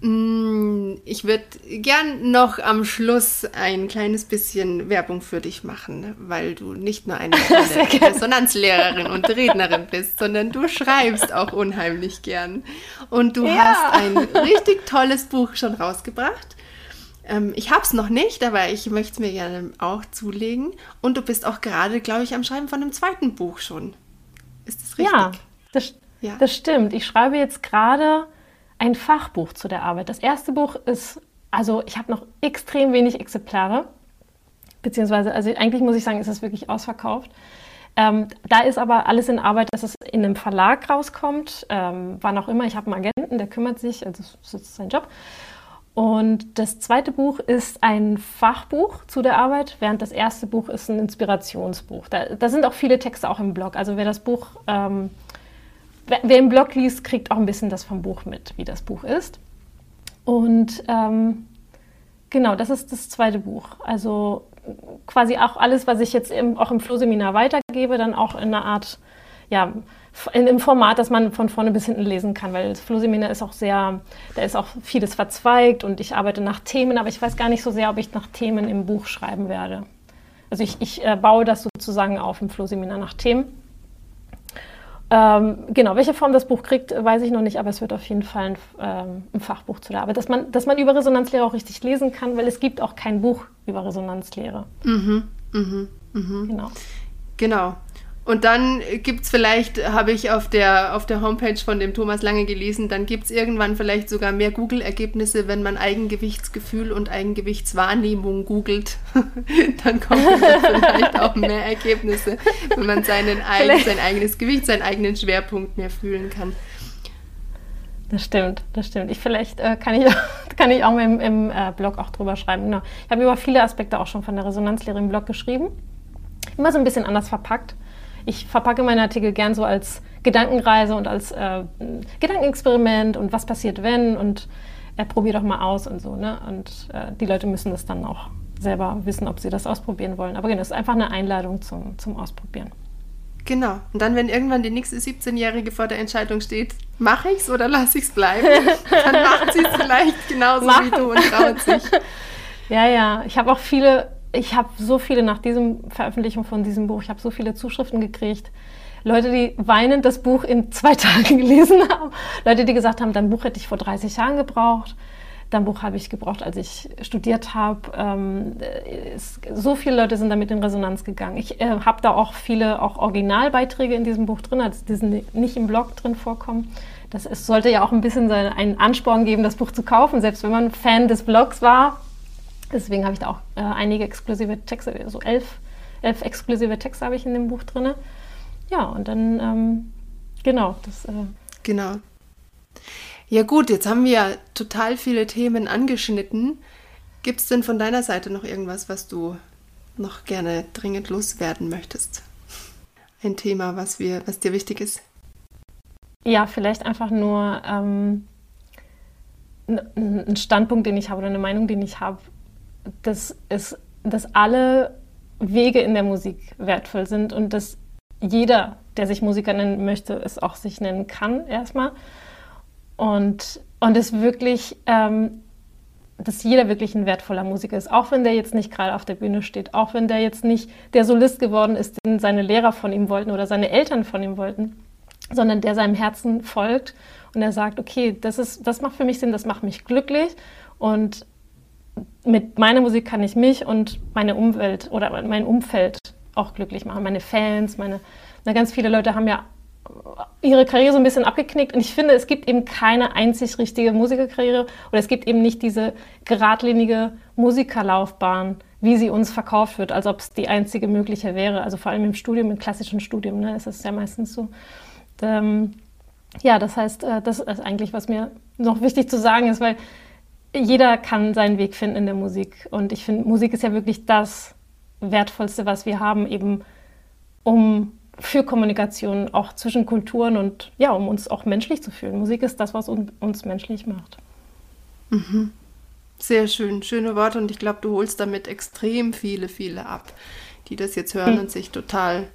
Mm, ich würde gern noch am Schluss ein kleines bisschen Werbung für dich machen, weil du nicht nur eine Resonanzlehrerin und Rednerin bist, sondern du schreibst auch unheimlich gern. Und du ja. hast ein richtig tolles Buch schon rausgebracht. Ähm, ich habe es noch nicht, aber ich möchte es mir gerne auch zulegen. Und du bist auch gerade, glaube ich, am Schreiben von einem zweiten Buch schon. Ist das richtig?
Ja, das, ja. das stimmt. Ich schreibe jetzt gerade ein Fachbuch zu der Arbeit. Das erste Buch ist, also ich habe noch extrem wenig Exemplare, beziehungsweise, also eigentlich muss ich sagen, ist es wirklich ausverkauft. Ähm, da ist aber alles in Arbeit, dass es in einem Verlag rauskommt, ähm, wann auch immer. Ich habe einen Agenten, der kümmert sich, also das ist sein Job. Und das zweite Buch ist ein Fachbuch zu der Arbeit, während das erste Buch ist ein Inspirationsbuch. Da, da sind auch viele Texte auch im Blog. Also wer das Buch ähm, wer im Blog liest, kriegt auch ein bisschen das vom Buch mit, wie das Buch ist. Und ähm, genau, das ist das zweite Buch. Also quasi auch alles, was ich jetzt im, auch im Flohseminar weitergebe, dann auch in einer Art, ja, in, im Format, dass man von vorne bis hinten lesen kann, weil das Flohseminar ist auch sehr, da ist auch vieles verzweigt und ich arbeite nach Themen, aber ich weiß gar nicht so sehr, ob ich nach Themen im Buch schreiben werde. Also ich, ich äh, baue das sozusagen auf im Flohseminar nach Themen. Ähm, genau, welche Form das Buch kriegt, weiß ich noch nicht, aber es wird auf jeden Fall ein, ähm, ein, Fachbuch zu der Arbeit, dass man, dass man über Resonanzlehre auch richtig lesen kann, weil es gibt auch kein Buch über Resonanzlehre.
Mhm, mhm, mhm. Genau. Genau. Und dann gibt es vielleicht, habe ich auf der, auf der Homepage von dem Thomas Lange gelesen, dann gibt es irgendwann vielleicht sogar mehr Google-Ergebnisse, wenn man Eigengewichtsgefühl und Eigengewichtswahrnehmung googelt. dann kommen vielleicht auch mehr Ergebnisse, wenn man seinen eigen, sein eigenes Gewicht, seinen eigenen Schwerpunkt mehr fühlen kann.
Das stimmt, das stimmt. Ich, vielleicht äh, kann, ich, kann ich auch im, im äh, Blog auch drüber schreiben. Genau. Ich habe über viele Aspekte auch schon von der Resonanzlehre im Blog geschrieben. Immer so ein bisschen anders verpackt ich verpacke meine Artikel gern so als Gedankenreise und als äh, Gedankenexperiment und was passiert, wenn und äh, probier doch mal aus und so. Ne? Und äh, die Leute müssen das dann auch selber wissen, ob sie das ausprobieren wollen. Aber genau, es ist einfach eine Einladung zum, zum Ausprobieren.
Genau. Und dann, wenn irgendwann die nächste 17-Jährige vor der Entscheidung steht, mache ich es oder lasse ich es bleiben, dann macht sie es vielleicht genauso Machen. wie du und traut sich.
Ja, ja. Ich habe auch viele ich habe so viele nach diesem Veröffentlichung von diesem Buch, ich habe so viele Zuschriften gekriegt. Leute, die weinend das Buch in zwei Tagen gelesen haben. Leute, die gesagt haben, dein Buch hätte ich vor 30 Jahren gebraucht. Dein Buch habe ich gebraucht, als ich studiert habe. Ähm, so viele Leute sind damit in Resonanz gegangen. Ich äh, habe da auch viele auch Originalbeiträge in diesem Buch drin, also die nicht im Blog drin vorkommen. Das ist, sollte ja auch ein bisschen einen Ansporn geben, das Buch zu kaufen, selbst wenn man Fan des Blogs war Deswegen habe ich da auch äh, einige exklusive Texte, so also elf, elf exklusive Texte habe ich in dem Buch drin. Ja, und dann, ähm, genau, das. Äh
genau. Ja, gut, jetzt haben wir total viele Themen angeschnitten. Gibt es denn von deiner Seite noch irgendwas, was du noch gerne dringend loswerden möchtest? ein Thema, was, wir, was dir wichtig ist?
Ja, vielleicht einfach nur ähm, ein Standpunkt, den ich habe oder eine Meinung, den ich habe, dass, es, dass alle Wege in der Musik wertvoll sind und dass jeder, der sich Musiker nennen möchte, es auch sich nennen kann erstmal. Und, und es wirklich, ähm, dass jeder wirklich ein wertvoller Musiker ist, auch wenn der jetzt nicht gerade auf der Bühne steht, auch wenn der jetzt nicht der Solist geworden ist, den seine Lehrer von ihm wollten oder seine Eltern von ihm wollten, sondern der seinem Herzen folgt und er sagt, okay, das, ist, das macht für mich Sinn, das macht mich glücklich und mit meiner Musik kann ich mich und meine Umwelt oder mein Umfeld auch glücklich machen. Meine Fans, meine, na, ganz viele Leute haben ja ihre Karriere so ein bisschen abgeknickt. Und ich finde, es gibt eben keine einzig richtige Musikerkarriere oder es gibt eben nicht diese geradlinige Musikerlaufbahn, wie sie uns verkauft wird, als ob es die einzige mögliche wäre. Also vor allem im Studium, im klassischen Studium, ne, ist es ja meistens so. Ähm, ja, das heißt, äh, das ist eigentlich, was mir noch wichtig zu sagen ist, weil jeder kann seinen Weg finden in der Musik. Und ich finde, Musik ist ja wirklich das Wertvollste, was wir haben, eben um für Kommunikation auch zwischen Kulturen und ja, um uns auch menschlich zu fühlen. Musik ist das, was uns menschlich macht.
Mhm. Sehr schön, schöne Worte und ich glaube, du holst damit extrem viele, viele ab, die das jetzt hören hm. und sich total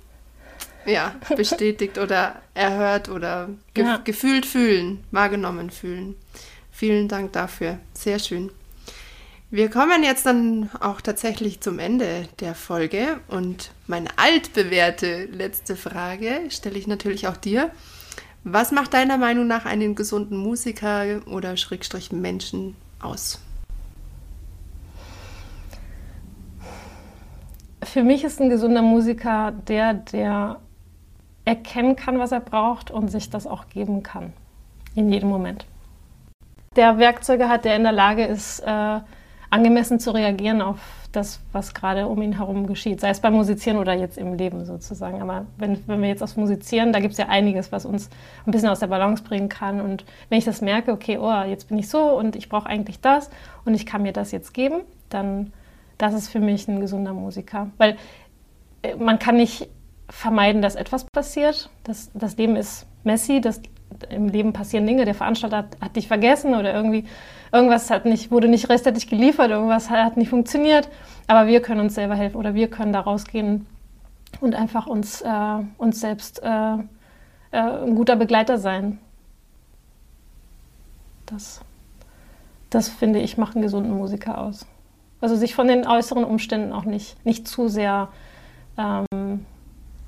ja, bestätigt oder erhört oder ge ja. gefühlt fühlen, wahrgenommen fühlen. Vielen Dank dafür. Sehr schön. Wir kommen jetzt dann auch tatsächlich zum Ende der Folge und meine altbewährte letzte Frage stelle ich natürlich auch dir. Was macht deiner Meinung nach einen gesunden Musiker oder Schrägstrich Menschen aus?
Für mich ist ein gesunder Musiker der, der erkennen kann, was er braucht und sich das auch geben kann. In jedem Moment. Der Werkzeuge hat, der in der Lage ist, äh, angemessen zu reagieren auf das, was gerade um ihn herum geschieht, sei es beim Musizieren oder jetzt im Leben sozusagen. Aber wenn, wenn wir jetzt aufs Musizieren, da gibt es ja einiges, was uns ein bisschen aus der Balance bringen kann. Und wenn ich das merke, okay, oh, jetzt bin ich so und ich brauche eigentlich das und ich kann mir das jetzt geben, dann das ist für mich ein gesunder Musiker. Weil äh, man kann nicht vermeiden, dass etwas passiert. Das, das Leben ist messy, das, im Leben passieren Dinge, der Veranstalter hat, hat dich vergessen oder irgendwie irgendwas hat nicht, wurde nicht rechtzeitig geliefert, irgendwas hat nicht funktioniert, aber wir können uns selber helfen oder wir können da rausgehen und einfach uns, äh, uns selbst äh, äh, ein guter Begleiter sein. Das, das finde ich macht einen gesunden Musiker aus. Also sich von den äußeren Umständen auch nicht, nicht zu sehr ähm,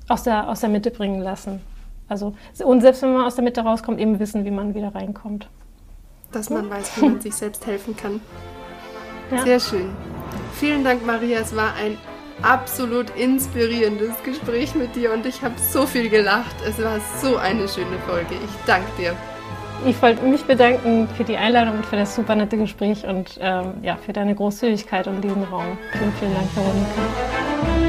aus, der, aus der Mitte bringen lassen. Also, und selbst wenn man aus der Mitte rauskommt, eben wissen, wie man wieder reinkommt
dass man weiß, wie man sich selbst helfen kann. Ja. Sehr schön. Vielen Dank, Maria. Es war ein absolut inspirierendes Gespräch mit dir und ich habe so viel gelacht. Es war so eine schöne Folge. Ich danke dir.
Ich wollte mich bedanken für die Einladung und für das super nette Gespräch und ähm, ja, für deine Großzügigkeit und diesen Raum. Vielen, vielen Dank, Veronika.